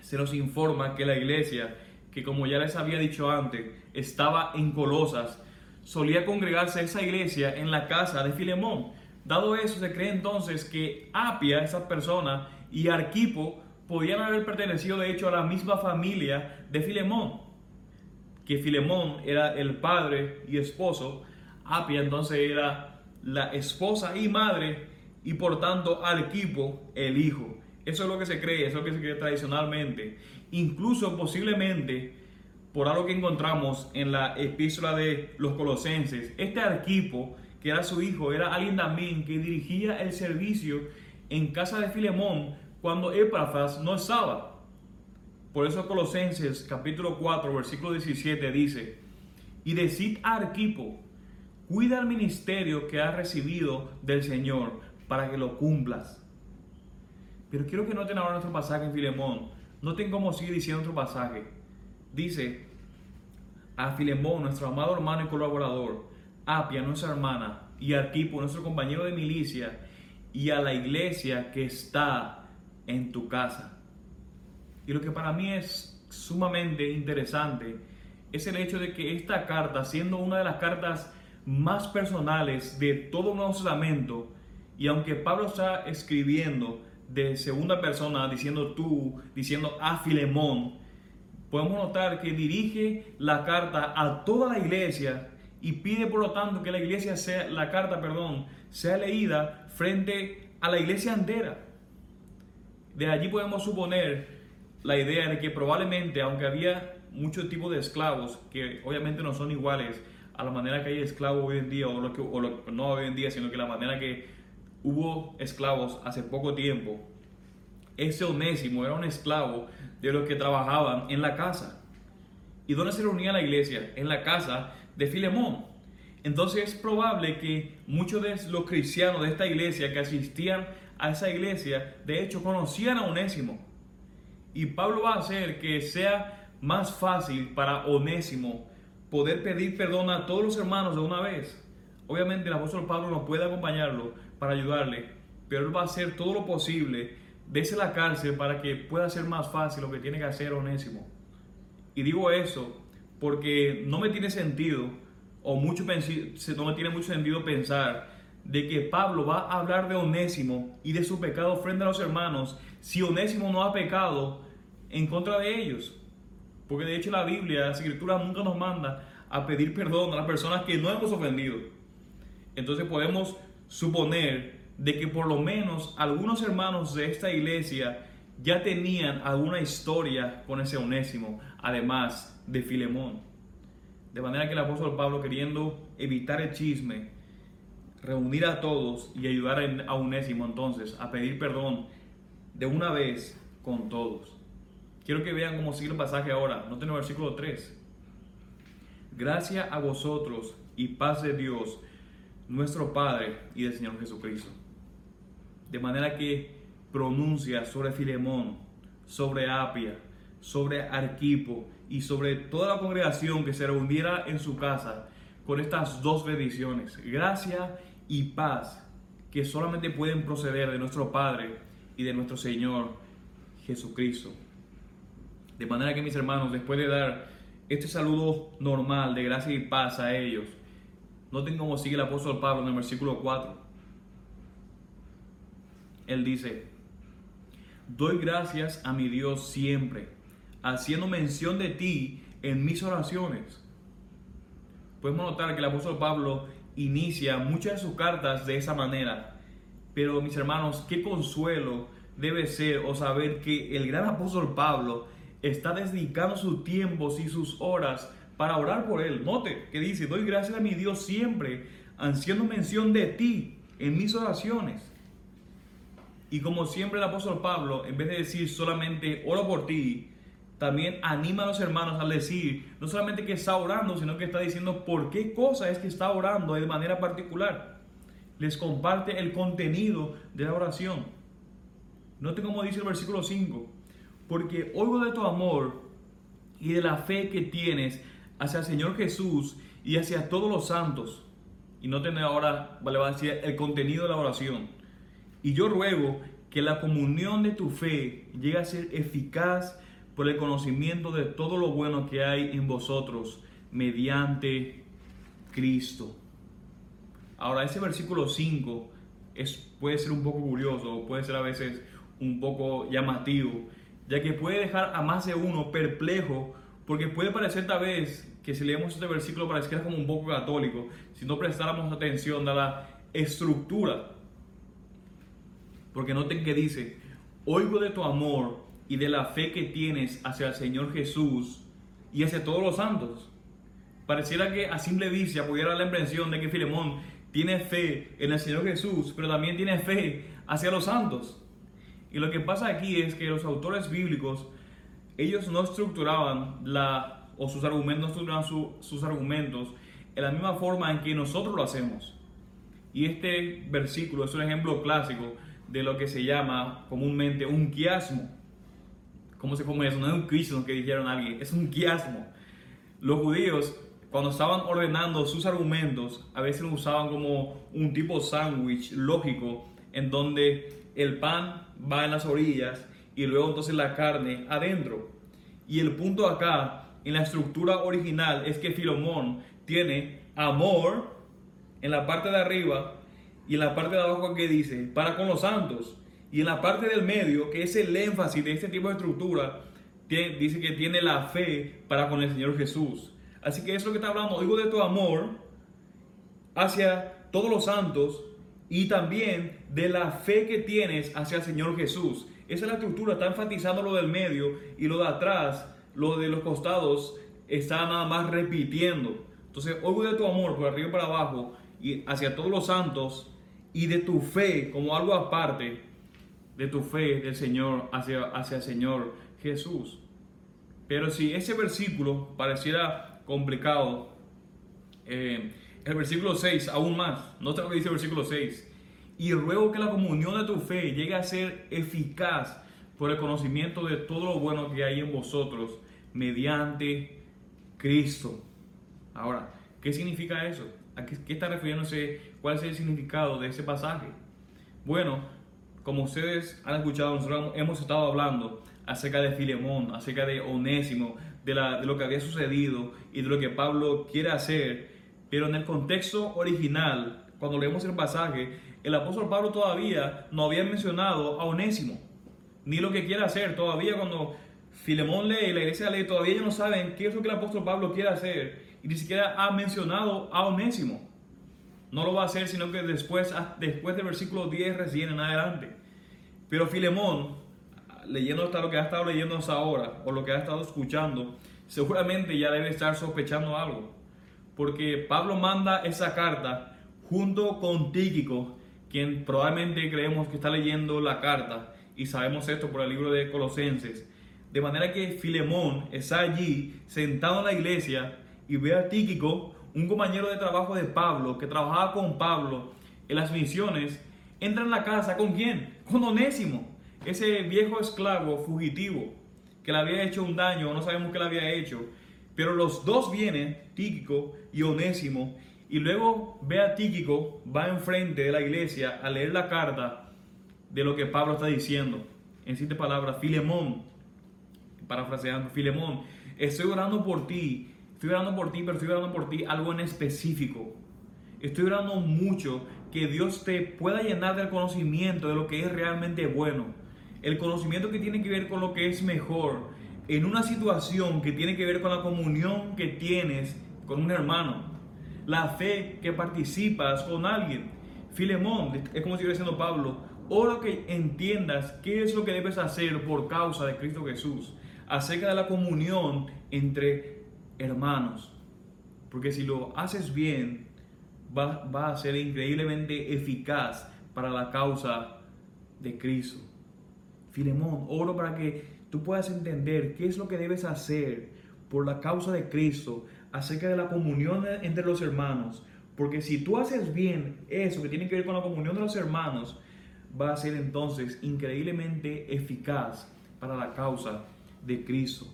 se nos informa que la iglesia, que como ya les había dicho antes, estaba en Colosas, solía congregarse esa iglesia en la casa de Filemón. Dado eso, se cree entonces que Apia, esa persona, y Arquipo podían haber pertenecido de hecho a la misma familia de Filemón, que Filemón era el padre y esposo, Apia entonces era la esposa y madre, y por tanto Arquipo el hijo. Eso es lo que se cree, eso es lo que se cree tradicionalmente. Incluso posiblemente, por algo que encontramos en la epístola de los colosenses, este Arquipo, que era su hijo, era alguien también que dirigía el servicio en casa de Filemón cuando Epafras no estaba. Por eso Colosenses capítulo 4 versículo 17 dice, y decid a Arquipo, cuida el ministerio que has recibido del Señor para que lo cumplas. Pero quiero que noten ahora nuestro pasaje en Filemón. Noten cómo sigue diciendo nuestro pasaje. Dice, a Filemón, nuestro amado hermano y colaborador, Apia, nuestra hermana, y Arquipo, nuestro compañero de milicia, y a la iglesia que está en tu casa. Y lo que para mí es sumamente interesante es el hecho de que esta carta, siendo una de las cartas más personales de todo Nuevo Testamento, y aunque Pablo está escribiendo de segunda persona, diciendo tú, diciendo a Filemón, podemos notar que dirige la carta a toda la iglesia y pide por lo tanto que la iglesia sea, la carta, perdón, sea leída frente a la iglesia entera. De allí podemos suponer la idea de que probablemente, aunque había muchos tipos de esclavos, que obviamente no son iguales a la manera que hay esclavos hoy en día, o, lo que, no hoy en día, sino que la manera que hubo esclavos hace poco tiempo, ese onésimo era un esclavo de los que trabajaban en la casa. ¿Y dónde se reunía la iglesia? En la casa de Filemón. Entonces es probable que muchos de los cristianos de esta iglesia que asistían a esa iglesia, de hecho conocían a Onésimo. Y Pablo va a hacer que sea más fácil para Onésimo poder pedir perdón a todos los hermanos de una vez. Obviamente el apóstol Pablo no puede acompañarlo para ayudarle, pero él va a hacer todo lo posible desde la cárcel para que pueda ser más fácil lo que tiene que hacer Onésimo. Y digo eso porque no me tiene sentido, o mucho no me tiene mucho sentido pensar de que Pablo va a hablar de Onésimo y de su pecado frente a los hermanos si Onésimo no ha pecado en contra de ellos. Porque de hecho la Biblia, la Escritura nunca nos manda a pedir perdón a las personas que no hemos ofendido. Entonces podemos suponer de que por lo menos algunos hermanos de esta iglesia ya tenían alguna historia con ese Onésimo, además de Filemón. De manera que el apóstol Pablo, queriendo evitar el chisme, reunir a todos y ayudar a Onésimo entonces a pedir perdón de una vez con todos. Quiero que vean cómo sigue el pasaje ahora. Noten el versículo 3. Gracias a vosotros y paz de Dios, nuestro Padre y del Señor Jesucristo. De manera que pronuncia sobre Filemón, sobre Apia, sobre Arquipo y sobre toda la congregación que se reuniera en su casa con estas dos bendiciones, gracia y paz que solamente pueden proceder de nuestro Padre y de nuestro Señor Jesucristo. De manera que mis hermanos, después de dar este saludo normal de gracia y paz a ellos, noten cómo sigue el apóstol Pablo en el versículo 4. Él dice, doy gracias a mi Dios siempre, haciendo mención de ti en mis oraciones. Podemos notar que el apóstol Pablo inicia muchas de sus cartas de esa manera. Pero mis hermanos, qué consuelo debe ser o saber que el gran apóstol Pablo está dedicando sus tiempos y sus horas para orar por él. Note que dice, doy gracias a mi Dios siempre, haciendo mención de ti en mis oraciones. Y como siempre el apóstol Pablo, en vez de decir solamente oro por ti, también anima a los hermanos al decir, no solamente que está orando, sino que está diciendo por qué cosa es que está orando de manera particular. Les comparte el contenido de la oración. Note como dice el versículo 5, porque oigo de tu amor y de la fe que tienes hacia el Señor Jesús y hacia todos los santos. Y no tener ahora, vale, va a decir el contenido de la oración. Y yo ruego que la comunión de tu fe llegue a ser eficaz por el conocimiento de todo lo bueno que hay en vosotros mediante Cristo. Ahora, ese versículo 5 es, puede ser un poco curioso, puede ser a veces un poco llamativo, ya que puede dejar a más de uno perplejo, porque puede parecer tal vez que si leemos este versículo pareciera como un poco católico, si no prestáramos atención a la estructura. Porque noten que dice, oigo de tu amor y de la fe que tienes hacia el Señor Jesús y hacia todos los santos. Pareciera que a simple vista pudiera la impresión de que Filemón tiene fe en el Señor Jesús, pero también tiene fe hacia los santos. Y lo que pasa aquí es que los autores bíblicos, ellos no estructuraban la, o sus argumentos, estructuraban sus argumentos en la misma forma en que nosotros lo hacemos. Y este versículo es un ejemplo clásico de lo que se llama comúnmente un quiasmo. ¿Cómo se come eso? No es un quiasmo que dijeron alguien, es un quiasmo. Los judíos cuando estaban ordenando sus argumentos, a veces lo usaban como un tipo sándwich lógico, en donde el pan va en las orillas y luego entonces la carne adentro. Y el punto acá, en la estructura original, es que Filomón tiene amor en la parte de arriba y en la parte de abajo que dice, para con los santos. Y en la parte del medio, que es el énfasis de este tipo de estructura, dice que tiene la fe para con el Señor Jesús. Así que es lo que está hablando. Oigo de tu amor hacia todos los santos y también de la fe que tienes hacia el Señor Jesús. Esa es la estructura, está enfatizando lo del medio y lo de atrás, lo de los costados, está nada más repitiendo. Entonces, oigo de tu amor por arriba y para abajo y hacia todos los santos y de tu fe como algo aparte de tu fe del Señor hacia, hacia el Señor Jesús. Pero si ese versículo pareciera complicado. Eh, el versículo 6, aún más. No sé lo dice el versículo 6. Y ruego que la comunión de tu fe llegue a ser eficaz por el conocimiento de todo lo bueno que hay en vosotros mediante Cristo. Ahora, ¿qué significa eso? ¿A qué, qué está refiriéndose? ¿Cuál es el significado de ese pasaje? Bueno, como ustedes han escuchado, nosotros hemos estado hablando acerca de Filemón, acerca de Onésimo, de, lo que había sucedido y de lo que Pablo quiere hacer. Pero en el contexto original, cuando leemos el pasaje, el apóstol Pablo todavía no había mencionado a Onésimo, ni lo que quiere hacer. Todavía cuando Filemón lee y la iglesia lee, todavía ellos no saben qué es lo que el apóstol Pablo quiere hacer. Y ni siquiera ha mencionado a Onésimo. No lo va a hacer, sino que después, después del versículo 10 recién en adelante. Pero Filemón leyendo hasta lo que ha estado leyendo hasta ahora o lo que ha estado escuchando, seguramente ya debe estar sospechando algo. Porque Pablo manda esa carta junto con Tíquico, quien probablemente creemos que está leyendo la carta, y sabemos esto por el libro de Colosenses. De manera que Filemón está allí sentado en la iglesia y ve a Tíquico, un compañero de trabajo de Pablo, que trabajaba con Pablo en las misiones, entra en la casa con quién? Con Onésimo ese viejo esclavo fugitivo que le había hecho un daño, no sabemos qué le había hecho, pero los dos vienen, Tíquico y Onésimo, y luego ve a Tíquico, va enfrente de la iglesia a leer la carta de lo que Pablo está diciendo. En siete palabras, Filemón, parafraseando, Filemón, estoy orando por ti, estoy orando por ti, pero estoy orando por ti algo en específico. Estoy orando mucho que Dios te pueda llenar del conocimiento de lo que es realmente bueno el conocimiento que tiene que ver con lo que es mejor, en una situación que tiene que ver con la comunión que tienes con un hermano, la fe que participas con alguien. Filemón, es como sigue diciendo Pablo, oro que entiendas qué es lo que debes hacer por causa de Cristo Jesús, acerca de la comunión entre hermanos. Porque si lo haces bien, va, a ser increíblemente eficaz para la causa de Cristo. Filemón, oro para que tú puedas entender qué es lo que debes hacer por la causa de Cristo acerca de la comunión entre los hermanos. Porque si tú haces bien eso que tiene que ver con la comunión de los hermanos, va a ser entonces increíblemente eficaz para la causa de Cristo.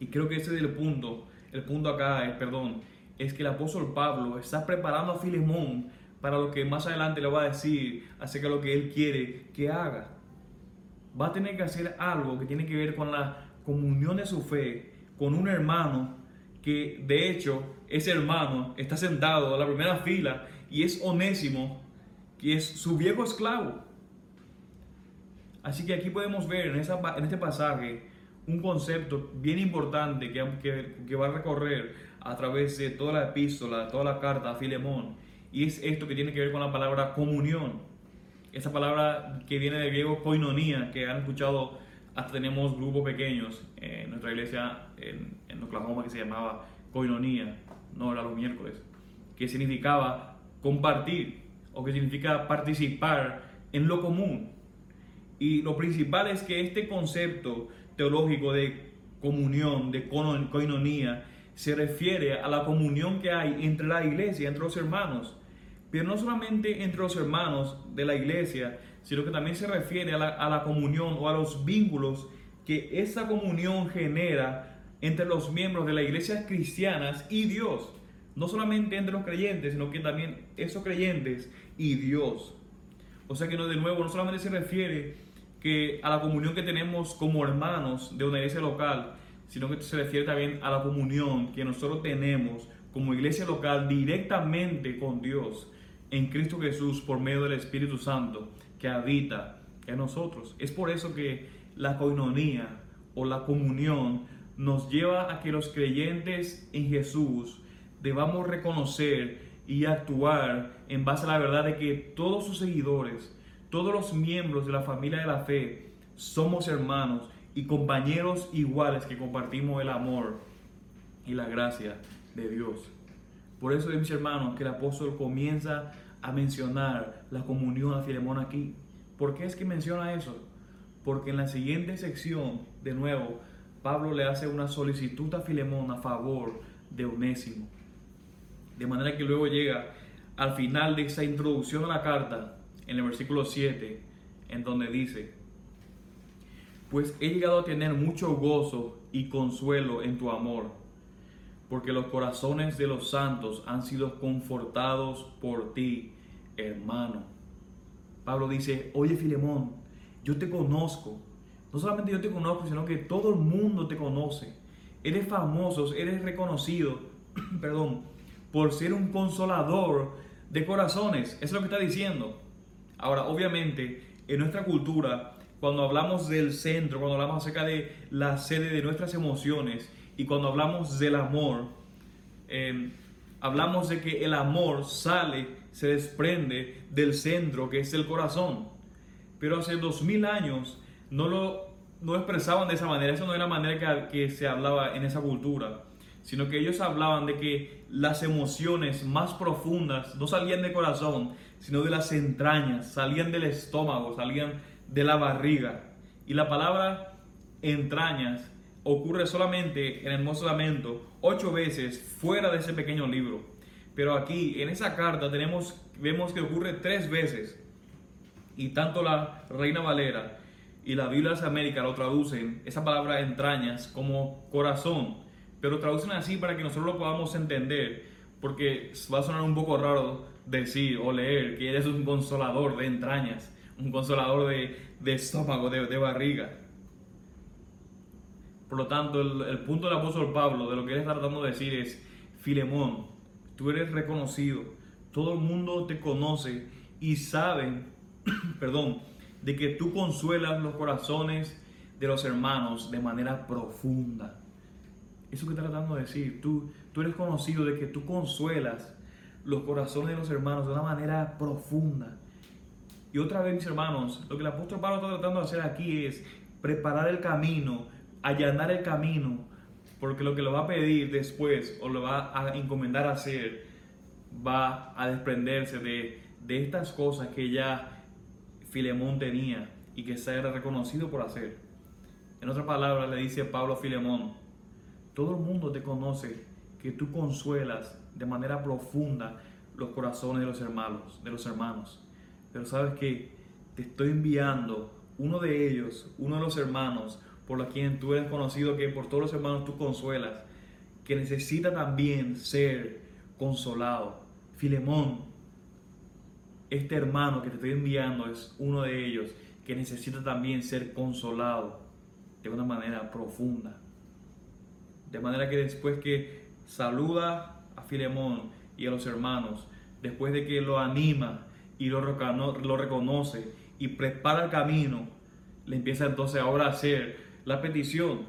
Y creo que ese es el punto. El punto acá es, perdón, es que el apóstol Pablo está preparando a Filemón para lo que más adelante le va a decir acerca de lo que él quiere que haga. Va a tener que hacer algo que tiene que ver con la comunión de su fe con un hermano que de hecho ese hermano está sentado a la primera fila y es Onésimo, que es su viejo esclavo. Así que aquí podemos ver en, esa, en este pasaje un concepto bien importante que, que, que va a recorrer a través de toda la epístola, toda la carta a Filemón, y es esto que tiene que ver con la palabra comunión. Esa palabra que viene del griego koinonia, que han escuchado, hasta tenemos grupos pequeños en nuestra iglesia en, en Oklahoma que se llamaba koinonia, no era los miércoles, que significaba compartir o que significa participar en lo común. Y lo principal es que este concepto teológico de comunión, de koinonia, se refiere a la comunión que hay entre la iglesia, entre los hermanos. Pero no solamente entre los hermanos de la iglesia, sino que también se refiere a la, a la comunión o a los vínculos que esa comunión genera entre los miembros de las iglesias cristianas y Dios. No solamente entre los creyentes, sino que también esos creyentes y Dios. O sea que no, de nuevo, no solamente se refiere que a la comunión que tenemos como hermanos de una iglesia local, sino que se refiere también a la comunión que nosotros tenemos como iglesia local directamente con Dios en Cristo Jesús por medio del Espíritu Santo que habita en nosotros. Es por eso que la coinonía o la comunión nos lleva a que los creyentes en Jesús debamos reconocer y actuar en base a la verdad de que todos sus seguidores, todos los miembros de la familia de la fe, somos hermanos y compañeros iguales que compartimos el amor y la gracia de Dios. Por eso, mis hermanos, que el apóstol comienza a mencionar la comunión a Filemón aquí. ¿Por qué es que menciona eso? Porque en la siguiente sección, de nuevo, Pablo le hace una solicitud a Filemón a favor de Onésimo. De manera que luego llega al final de esa introducción a la carta, en el versículo 7, en donde dice, pues he llegado a tener mucho gozo y consuelo en tu amor, porque los corazones de los santos han sido confortados por ti, hermano. Pablo dice, oye Filemón, yo te conozco. No solamente yo te conozco, sino que todo el mundo te conoce. Eres famoso, eres reconocido, perdón, por ser un consolador de corazones. Eso es lo que está diciendo. Ahora, obviamente, en nuestra cultura, cuando hablamos del centro, cuando hablamos acerca de la sede de nuestras emociones y cuando hablamos del amor, eh, hablamos de que el amor sale, se desprende del centro que es el corazón. Pero hace dos mil años no lo no expresaban de esa manera, esa no era la manera que, que se hablaba en esa cultura, sino que ellos hablaban de que las emociones más profundas no salían del corazón, sino de las entrañas, salían del estómago, salían de la barriga. Y la palabra entrañas ocurre solamente en el Hermoso Lamento ocho veces fuera de ese pequeño libro. Pero aquí, en esa carta, tenemos, vemos que ocurre tres veces. Y tanto la Reina Valera y la Biblia de América lo traducen, esa palabra entrañas, como corazón. Pero traducen así para que nosotros lo podamos entender. Porque va a sonar un poco raro decir o leer que eres un consolador de entrañas un consolador de, estómago, de, barriga. Por lo tanto, el, punto del apóstol Pablo, de lo que él está tratando de decir es, Filemón, tú eres reconocido, todo el mundo te conoce y sabe, perdón, de que tú consuelas los corazones de los hermanos de manera profunda. Eso que está tratando de decir, tú, tú eres conocido de que tú consuelas los corazones de los hermanos de una manera profunda. Y otra vez, mis hermanos, lo que el apóstol Pablo está tratando de hacer aquí es preparar el camino, allanar el camino, porque lo que lo va a pedir después o lo va a encomendar a hacer va a desprenderse de, de estas cosas que ya Filemón tenía y que se era reconocido por hacer. En otras palabras, le dice Pablo a Filemón, todo el mundo te conoce que tú consuelas de manera profunda los corazones de los hermanos, de los hermanos. Pero sabes que te estoy enviando uno de ellos, uno de los hermanos, por la quien tú eres conocido, que por todos los hermanos tú consuelas, que necesita también ser consolado. Filemón, este hermano que te estoy enviando es uno de ellos que necesita también ser consolado de una manera profunda. De manera que después que saluda Filemón y a los hermanos, después de que lo anima y lo, reconoce y prepara el camino, le empieza entonces ahora a hacer la petición.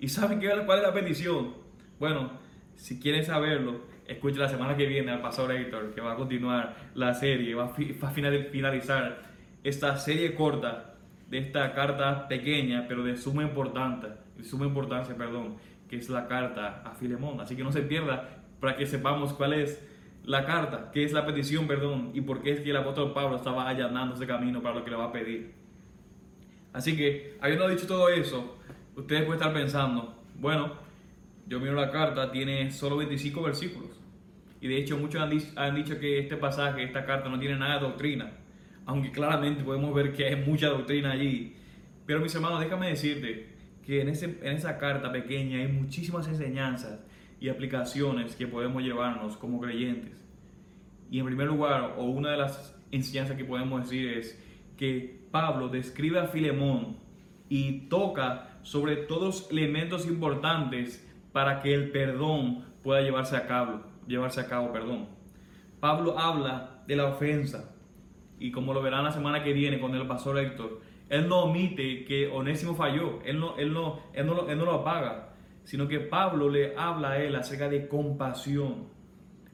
¿Y saben qué, cuál es la petición? Bueno, si quieren saberlo, escuchen la semana que viene al Pastor Héctor, que va a continuar la serie, va a, finalizar esta serie corta de esta carta pequeña, pero de suma importancia, de suma importancia, perdón, que es la carta a Filemón. Así que no se pierda para que sepamos cuál es la carta, qué es la petición, perdón, y por qué es que el apóstol Pablo estaba allanando ese camino para lo que le va a pedir. Así que, habiendo dicho todo eso, ustedes pueden estar pensando, bueno, yo miro la carta, tiene solo 25 versículos. Y de hecho muchos han, dicho que este pasaje, esta carta no tiene nada de doctrina. Aunque claramente podemos ver que hay mucha doctrina allí. Pero mis hermanos, déjame decirte que en, ese, en esa carta pequeña hay muchísimas enseñanzas y aplicaciones que podemos llevarnos como creyentes. Y en primer lugar, o una de las enseñanzas que podemos decir es que Pablo describe a Filemón y toca sobre todos elementos importantes para que el perdón pueda llevarse a cabo, llevarse a cabo, perdón. Pablo habla de la ofensa y como lo verán la semana que viene con el pastor Héctor, él no omite que Onésimo falló, él no, él no, él no, él no lo apaga, sino que Pablo le habla a él acerca de compasión.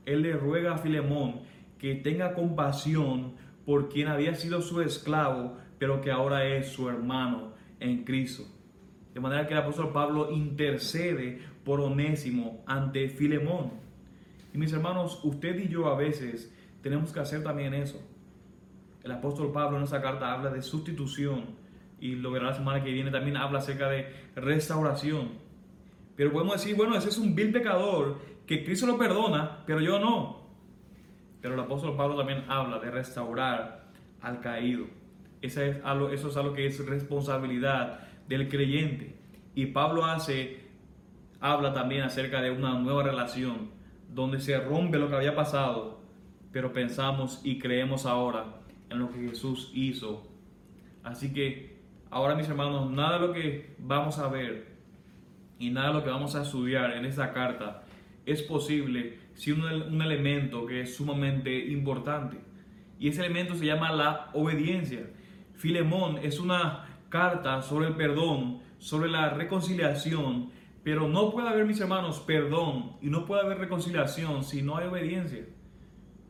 Él le ruega a Filemón que tenga compasión por quien había sido su esclavo, pero que ahora es su hermano en Cristo. De manera que el apóstol Pablo intercede por Onésimo ante Filemón. Y mis hermanos, usted y yo a veces tenemos que hacer también eso. El apóstol Pablo en esa carta habla de sustitución y lo verá la semana que viene también habla acerca de restauración. Pero podemos decir, bueno, ese es un vil pecador que Cristo lo perdona, pero yo no. Pero el apóstol Pablo también habla de restaurar al caído. Eso es algo, eso es algo que es responsabilidad del creyente. Y Pablo hace, habla también acerca de una nueva relación, donde se rompe lo que había pasado, pero pensamos y creemos ahora en lo que Jesús hizo. Así que ahora mis hermanos, nada de lo que vamos a ver y nada de lo que vamos a estudiar en esta carta es posible si un, un elemento que es sumamente importante. Y ese elemento se llama la obediencia. Filemón es una carta sobre el perdón, sobre la reconciliación, pero no puede haber, mis hermanos, perdón y no puede haber reconciliación si no hay obediencia.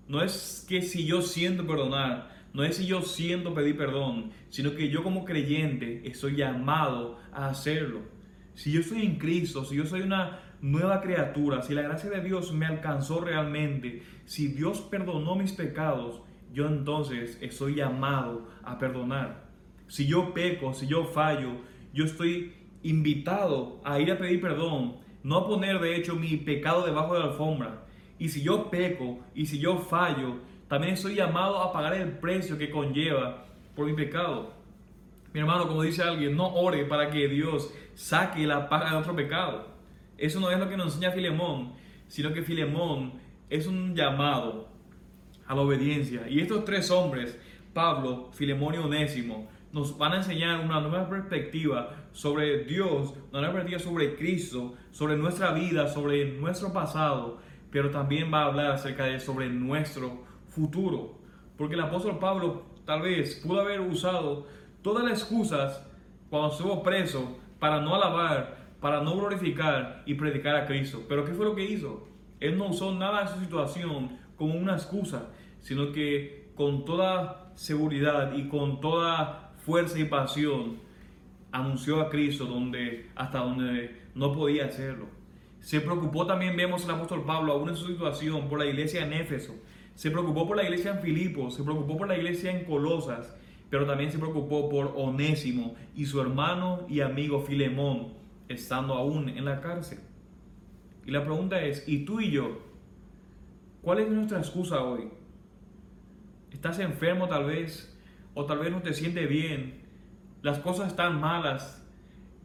No es que si yo siento perdonar, no es si yo siento pedir perdón, sino que yo como creyente estoy llamado a hacerlo. Si yo soy en Cristo, si yo soy una nueva criatura, si la gracia de Dios me alcanzó realmente, si Dios perdonó mis pecados, yo entonces estoy llamado a perdonar. Si yo peco, si yo fallo, yo estoy invitado a ir a pedir perdón, no a poner de hecho mi pecado debajo de la alfombra. Y si yo peco y si yo fallo, también estoy llamado a pagar el precio que conlleva por mi pecado. Mi hermano, como dice alguien, no ore para que Dios saque la paga de otro pecado. Eso no es lo que nos enseña Filemón, sino que Filemón es un llamado a la obediencia. Y estos tres hombres, Pablo, Filemón y Onésimo, nos van a enseñar una nueva perspectiva sobre Dios, una nueva perspectiva sobre Cristo, sobre nuestra vida, sobre nuestro pasado, pero también va a hablar acerca de sobre nuestro futuro. Porque el apóstol Pablo tal vez pudo haber usado todas las excusas cuando estuvo preso para no alabar, para no glorificar y predicar a Cristo. Pero ¿qué fue lo que hizo? Él no usó nada de su situación como una excusa, sino que con toda seguridad y con toda fuerza y pasión anunció a Cristo donde, hasta donde no podía hacerlo. Se preocupó también, vemos el apóstol Pablo, aún en su situación, por la iglesia en Éfeso. Se preocupó por la iglesia en Filipos, se preocupó por la iglesia en Colosas, pero también se preocupó por Onésimo y su hermano y amigo Filemón, estando aún en la cárcel. Y la pregunta es, ¿y tú y yo? ¿Cuál es nuestra excusa hoy? estás enfermo tal vez, o tal vez no te sientes bien, las cosas están malas,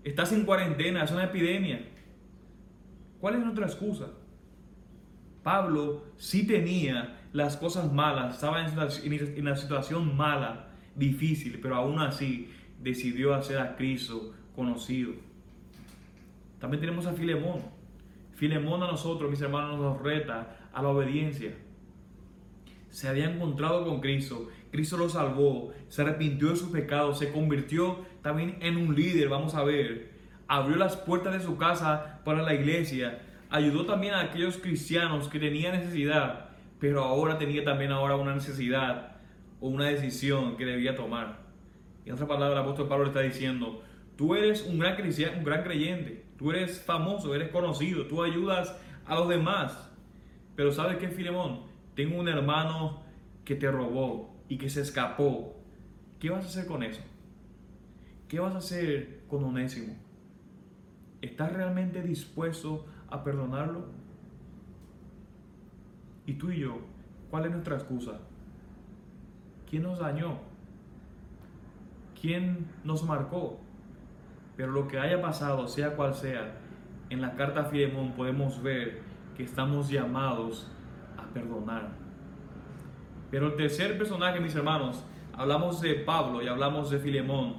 Estás en cuarentena, es una epidemia. ¿Cuál es nuestra excusa? Pablo sí tenía las cosas malas, estaba en una situación mala, difícil, pero aún así decidió hacer a Cristo conocido. También tenemos a Filemón. Filemón a nosotros, mis hermanos, nos reta a la obediencia. Se había encontrado con Cristo, Cristo lo salvó, se arrepintió de sus pecados, se convirtió también en un líder, vamos a ver. Abrió las puertas de su casa para la iglesia, ayudó también a aquellos cristianos que tenían necesidad, pero ahora tenía también ahora una necesidad o una decisión que debía tomar. En otra palabra, el apóstol Pablo le está diciendo, tú eres un gran cristiano, un gran creyente, tú eres famoso, eres conocido, tú ayudas a los demás. Pero ¿sabes qué, Filemón? Tengo un hermano que te robó y que se escapó. ¿Qué vas a hacer con eso? ¿Qué vas a hacer con Onésimo? ¿Estás realmente dispuesto a perdonarlo? Y tú y yo, ¿cuál es nuestra excusa? ¿Quién nos dañó? ¿Quién nos marcó? Pero lo que haya pasado, sea cual sea, en la carta Filemón podemos ver que estamos llamados a perdonar. Pero el tercer personaje, mis hermanos, hablamos de Pablo y hablamos de Filemón.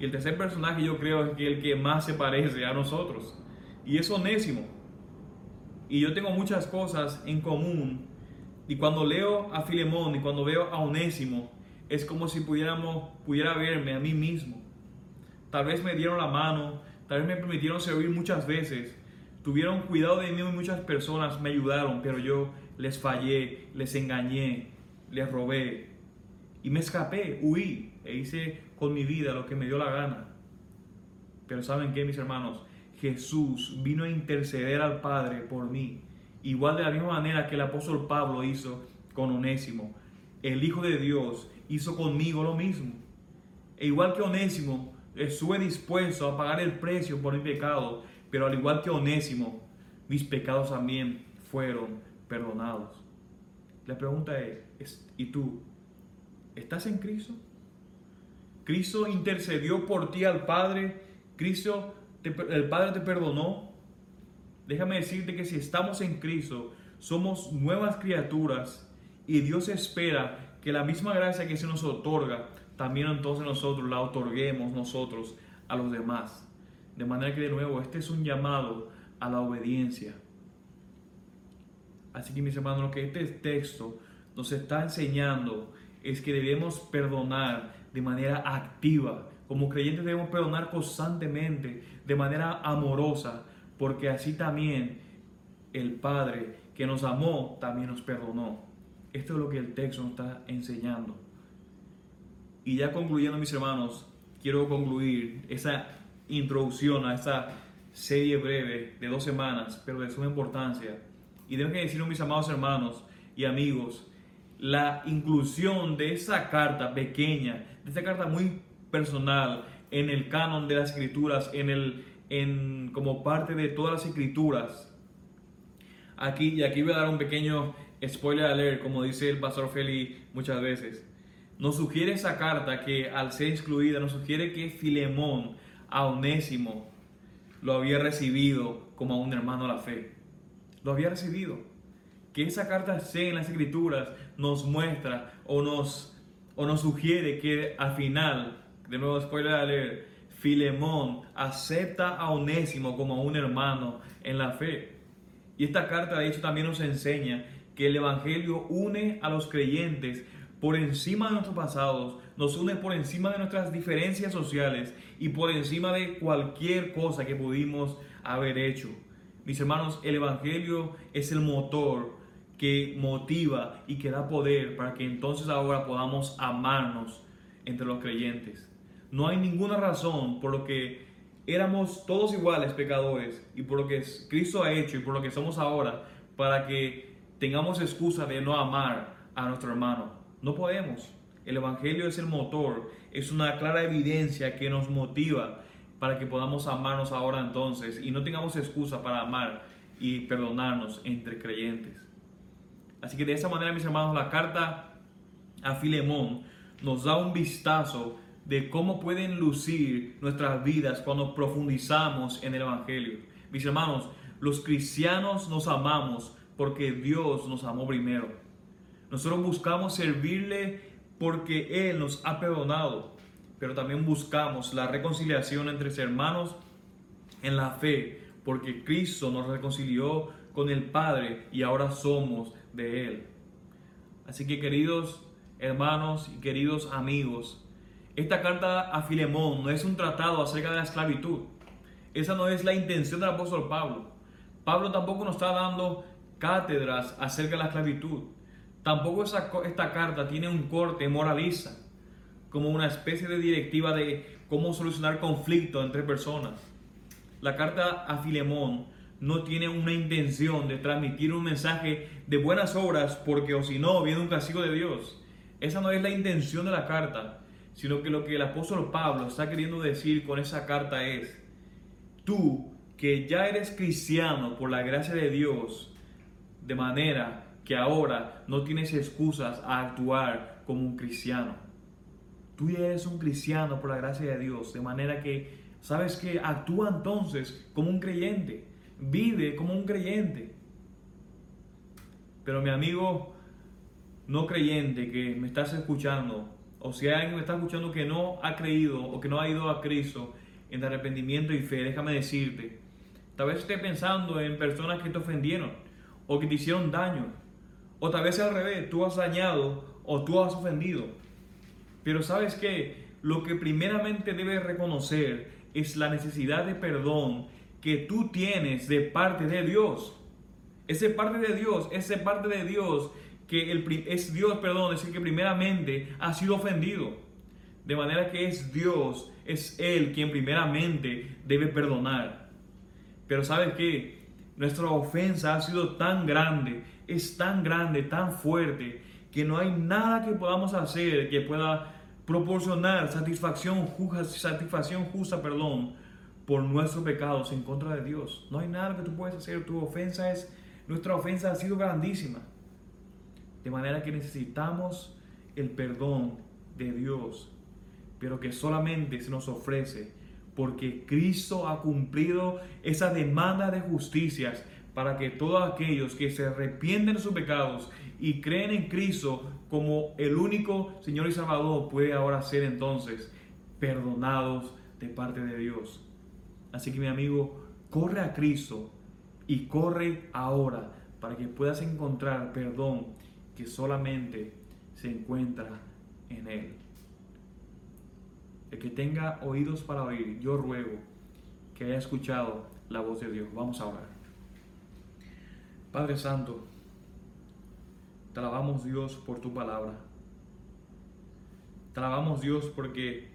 Y el tercer personaje yo creo es el que más se parece a nosotros. Y es Onésimo y yo tengo muchas cosas en común. Y cuando leo a Filemón y cuando veo a Onésimo, es como si pudiéramos, pudiera verme a mí mismo. Tal vez me dieron la mano, tal vez me permitieron servir muchas veces, tuvieron cuidado de mí muchas personas me ayudaron, pero yo les fallé, les engañé, les robé y me escapé, huí e hice con mi vida lo que me dio la gana. Pero ¿saben qué, mis hermanos? Jesús vino a interceder al Padre por mí, igual de la misma manera que el apóstol Pablo hizo con Onésimo. El Hijo de Dios hizo conmigo lo mismo. E igual que Onésimo, estuve dispuesto a pagar el precio por mi pecado, pero al igual que Onésimo, mis pecados también fueron perdonados. La pregunta es, ¿y tú? ¿Estás en Cristo? Cristo intercedió por ti al Padre. Cristo el Padre te perdonó. Déjame decirte que si estamos en Cristo, somos nuevas criaturas y Dios espera que la misma gracia que se nos otorga, también entonces nosotros la otorguemos nosotros a los demás. De manera que de nuevo, este es un llamado a la obediencia. Así que mis hermanos, lo que este texto nos está enseñando es que debemos perdonar de manera activa, como creyentes debemos perdonar constantemente, de manera amorosa, porque así también el Padre que nos amó también nos perdonó. Esto es lo que el texto nos está enseñando. Y ya concluyendo, mis hermanos, quiero concluir esa introducción a esta serie breve de dos semanas, pero de suma importancia. Y tengo que decirlo, mis amados hermanos y amigos, la inclusión de esa carta pequeña, de esta carta muy personal en el canon de las escrituras, en el, como parte de todas las escrituras. Aquí, y aquí voy a dar un pequeño spoiler alert, como dice el pastor Feli muchas veces. Nos sugiere esa carta que al ser excluida, nos sugiere que Filemón a Onésimo lo había recibido como a un hermano a la fe. Lo había recibido. Que esa carta esté en las escrituras nos muestra o nos, o nos sugiere que al final de nuevo spoiler alert, Filemón acepta a Onésimo como un hermano en la fe. Y esta carta de hecho también nos enseña que el Evangelio une a los creyentes por encima de nuestros pasados, nos une por encima de nuestras diferencias sociales y por encima de cualquier cosa que pudimos haber hecho. Mis hermanos, el Evangelio es el motor que motiva y que da poder para que entonces ahora podamos amarnos entre los creyentes. No hay ninguna razón por lo que éramos todos iguales pecadores y por lo que Cristo ha hecho y por lo que somos ahora para que tengamos excusa de no amar a nuestro hermano. No podemos. El Evangelio es el motor, es una clara evidencia que nos motiva para que podamos amarnos ahora entonces y no tengamos excusa para amar y perdonarnos entre creyentes. Así que de esa manera, mis hermanos, la carta a Filemón nos da un vistazo de cómo pueden lucir nuestras vidas cuando profundizamos en el Evangelio. Mis hermanos, los cristianos nos amamos porque Dios nos amó primero. Nosotros buscamos servirle porque Él nos ha perdonado, pero también buscamos la reconciliación entre hermanos en la fe, porque Cristo nos reconcilió con el Padre y ahora somos de Él. Así que queridos hermanos y queridos amigos, esta carta a Filemón no es un tratado acerca de la esclavitud. Esa no es la intención del apóstol Pablo. Pablo tampoco nos está dando cátedras acerca de la esclavitud. Tampoco esta carta tiene un corte moralista, como una especie de directiva de cómo solucionar conflictos entre personas. La carta a Filemón no tiene una intención de transmitir un mensaje de buenas obras porque o si no viene un castigo de Dios. Esa no es la intención de la carta, sino que lo que el apóstol Pablo está queriendo decir con esa carta es, tú que ya eres cristiano por la gracia de Dios, de manera que ahora no tienes excusas a actuar como un cristiano. Tú ya eres un cristiano por la gracia de Dios, de manera que sabes que actúa entonces como un creyente, vive como un creyente. Pero mi amigo no creyente que me estás escuchando, o si alguien me está escuchando que no ha creído o que no ha ido a Cristo en arrepentimiento y fe, déjame decirte, tal vez esté pensando en personas que te ofendieron o que te hicieron daño, o tal vez al revés, tú has dañado o tú has ofendido. Pero sabes que lo que primeramente debes reconocer es la necesidad de perdón que tú tienes de parte de Dios. Ese parte de Dios, ese parte de Dios que el, es Dios, perdón, decir que primeramente ha sido ofendido. De manera que es Dios, es Él quien primeramente debe perdonar. Pero ¿sabes qué? Nuestra ofensa ha sido tan grande, es tan grande, tan fuerte, que no hay nada que podamos hacer que pueda proporcionar satisfacción justa, satisfacción justa, perdón, por nuestros pecados en contra de Dios. No hay nada que tú puedas hacer. Tu ofensa es, nuestra ofensa ha sido grandísima. De manera que necesitamos el perdón de Dios, pero que solamente se nos ofrece porque Cristo ha cumplido esa demanda de justicias para que todos aquellos que se arrepienten de sus pecados y creen en Cristo como el único Señor y Salvador puede ahora ser entonces perdonados de parte de Dios. Así que mi amigo, corre a Cristo y corre ahora para que puedas encontrar perdón que solamente se encuentra en Él. El que tenga oídos para oír, yo ruego que haya escuchado la voz de Dios. Vamos a orar. Padre Santo, te alabamos Dios por tu palabra. Te alabamos Dios porque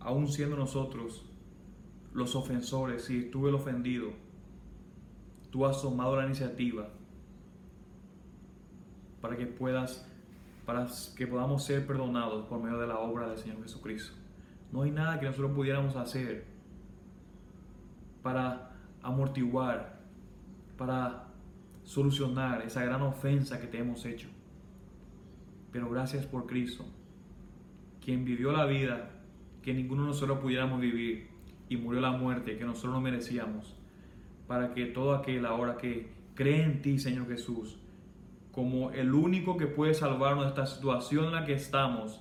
aún siendo nosotros los ofensores, si tú el ofendido, tú has tomado la iniciativa para que puedas, para que podamos ser perdonados por medio de la obra del Señor Jesucristo. No hay nada que nosotros pudiéramos hacer para amortiguar, para solucionar esa gran ofensa que te hemos hecho. Pero gracias por Cristo, quien vivió la vida que ninguno de nosotros pudiéramos vivir y murió la muerte que nosotros no merecíamos, para que todo aquel ahora que cree en ti, Señor Jesús, como el único que puede salvarnos de esta situación en la que estamos,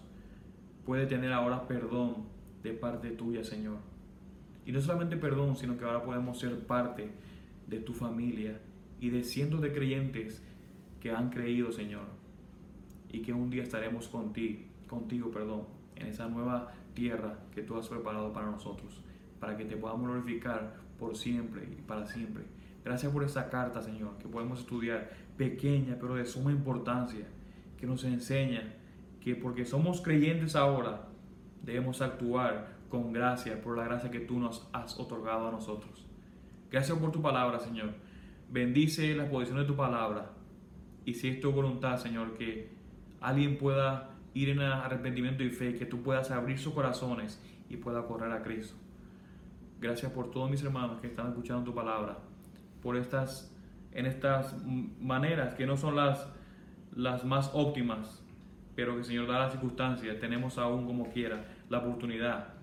puede tener ahora perdón de parte tuya, Señor. Y no solamente perdón, sino que ahora podemos ser parte de tu familia y de cientos de creyentes que han creído, Señor. Y que un día estaremos contigo, contigo, perdón, en esa nueva tierra que tú has preparado para nosotros, para que te podamos glorificar por siempre y para siempre. Gracias por esta carta, Señor, que podemos estudiar, pequeña pero de suma importancia, que nos enseña que porque somos creyentes ahora, debemos actuar con gracia, por la gracia que tú nos has otorgado a nosotros. Gracias por tu palabra, Señor. Bendice la exposición de tu palabra. Y si es tu voluntad, Señor, que alguien pueda ir en arrepentimiento y fe, que tú puedas abrir sus corazones y pueda correr a Cristo. Gracias por todos mis hermanos que están escuchando tu palabra por estas, en estas maneras que no son las, las más óptimas, pero que Señor, da las circunstancias, tenemos aún como quiera la oportunidad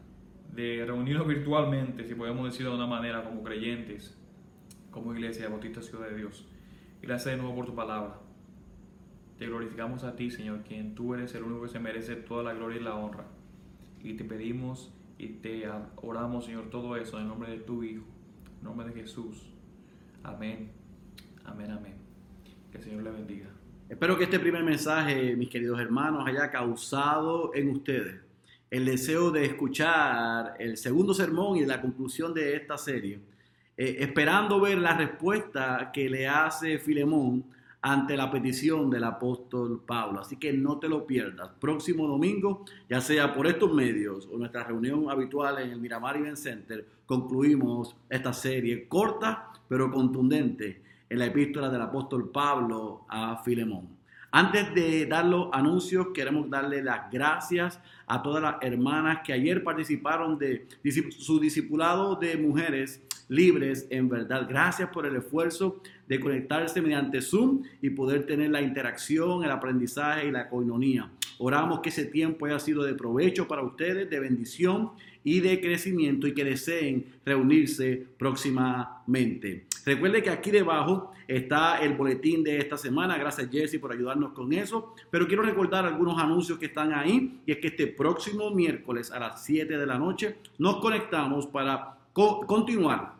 de reunirnos virtualmente, si podemos decirlo de una manera, como creyentes, como iglesia Bautista Ciudad de Dios. Gracias de nuevo por tu palabra. Te glorificamos a ti, Señor, quien tú eres el único que se merece toda la gloria y la honra. Y te pedimos y te oramos, Señor, todo eso en el nombre de tu Hijo, en nombre de Jesús. Amén, amén, amén. Que el Señor le bendiga. Espero que este primer mensaje, mis queridos hermanos, haya causado en ustedes el deseo de escuchar el segundo sermón y la conclusión de esta serie, eh, esperando ver la respuesta que le hace Filemón ante la petición del apóstol Pablo. Así que no te lo pierdas. Próximo domingo, ya sea por estos medios o nuestra reunión habitual en el Miramar Event Center, concluimos esta serie corta pero contundente en la epístola del apóstol Pablo a Filemón. Antes de dar los anuncios, queremos darle las gracias a todas las hermanas que ayer participaron de su discipulado de mujeres libres en verdad. Gracias por el esfuerzo de conectarse mediante Zoom y poder tener la interacción, el aprendizaje y la coinonía. Oramos que ese tiempo haya sido de provecho para ustedes, de bendición y de crecimiento y que deseen reunirse próximamente. Recuerde que aquí debajo está el boletín de esta semana. Gracias Jesse por ayudarnos con eso. Pero quiero recordar algunos anuncios que están ahí y es que este próximo miércoles a las 7 de la noche nos conectamos para continuar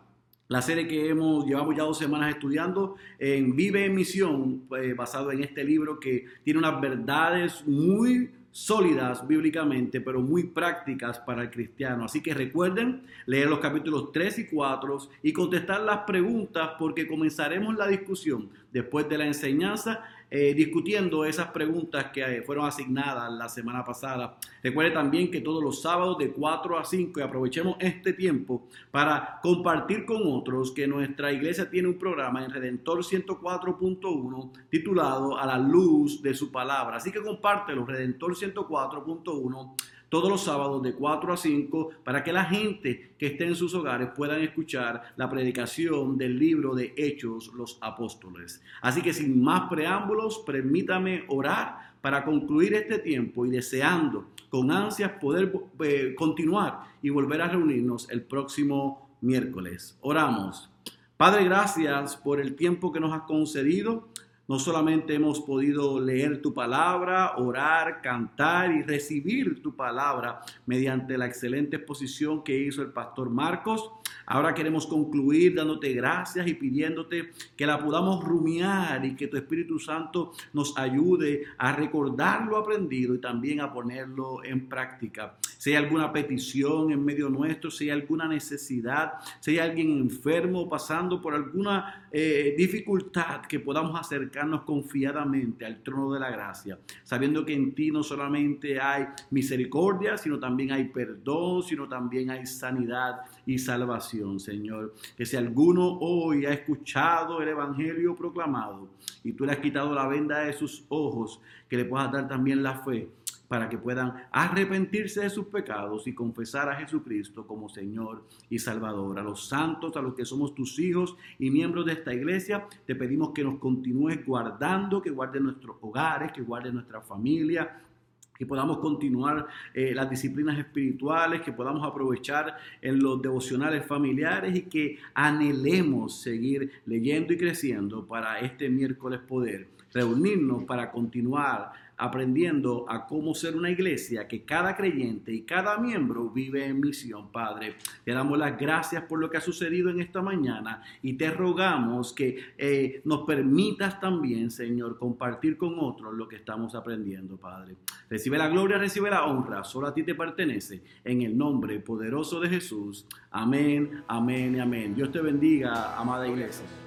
la serie que hemos llevamos ya dos semanas estudiando en Vive en pues, basado en este libro que tiene unas verdades muy sólidas bíblicamente, pero muy prácticas para el cristiano. Así que recuerden leer los capítulos 3 y 4 y contestar las preguntas porque comenzaremos la discusión después de la enseñanza eh, discutiendo esas preguntas que eh, fueron asignadas la semana pasada. Recuerde también que todos los sábados de 4 a 5 y aprovechemos este tiempo para compartir con otros que nuestra iglesia tiene un programa en Redentor 104.1 titulado A la luz de su palabra. Así que compártelo, Redentor 104.1 todos los sábados de 4 a 5 para que la gente que esté en sus hogares puedan escuchar la predicación del libro de Hechos los Apóstoles. Así que sin más preámbulos, permítame orar para concluir este tiempo y deseando con ansias poder eh, continuar y volver a reunirnos el próximo miércoles. Oramos. Padre, gracias por el tiempo que nos has concedido. No solamente hemos podido leer tu palabra, orar, cantar y recibir tu palabra mediante la excelente exposición que hizo el pastor Marcos, Ahora queremos concluir dándote gracias y pidiéndote que la podamos rumiar y que tu Espíritu Santo nos ayude a recordar lo aprendido y también a ponerlo en práctica. Si hay alguna petición en medio nuestro, si hay alguna necesidad, si hay alguien enfermo pasando por alguna eh, dificultad, que podamos acercarnos confiadamente al trono de la gracia, sabiendo que en ti no solamente hay misericordia, sino también hay perdón, sino también hay sanidad y salvación, Señor. Que si alguno hoy ha escuchado el Evangelio proclamado y tú le has quitado la venda de sus ojos, que le puedas dar también la fe para que puedan arrepentirse de sus pecados y confesar a Jesucristo como Señor y Salvador. A los santos, a los que somos tus hijos y miembros de esta iglesia, te pedimos que nos continúes guardando, que guarde nuestros hogares, que guarde nuestra familia, que podamos continuar eh, las disciplinas espirituales, que podamos aprovechar en los devocionales familiares y que anhelemos seguir leyendo y creciendo para este miércoles poder reunirnos para continuar aprendiendo a cómo ser una iglesia que cada creyente y cada miembro vive en misión, Padre. Te damos las gracias por lo que ha sucedido en esta mañana y te rogamos que eh, nos permitas también, Señor, compartir con otros lo que estamos aprendiendo, Padre. Recibe la gloria, recibe la honra, solo a ti te pertenece, en el nombre poderoso de Jesús. Amén, amén y amén. Dios te bendiga, amada iglesia.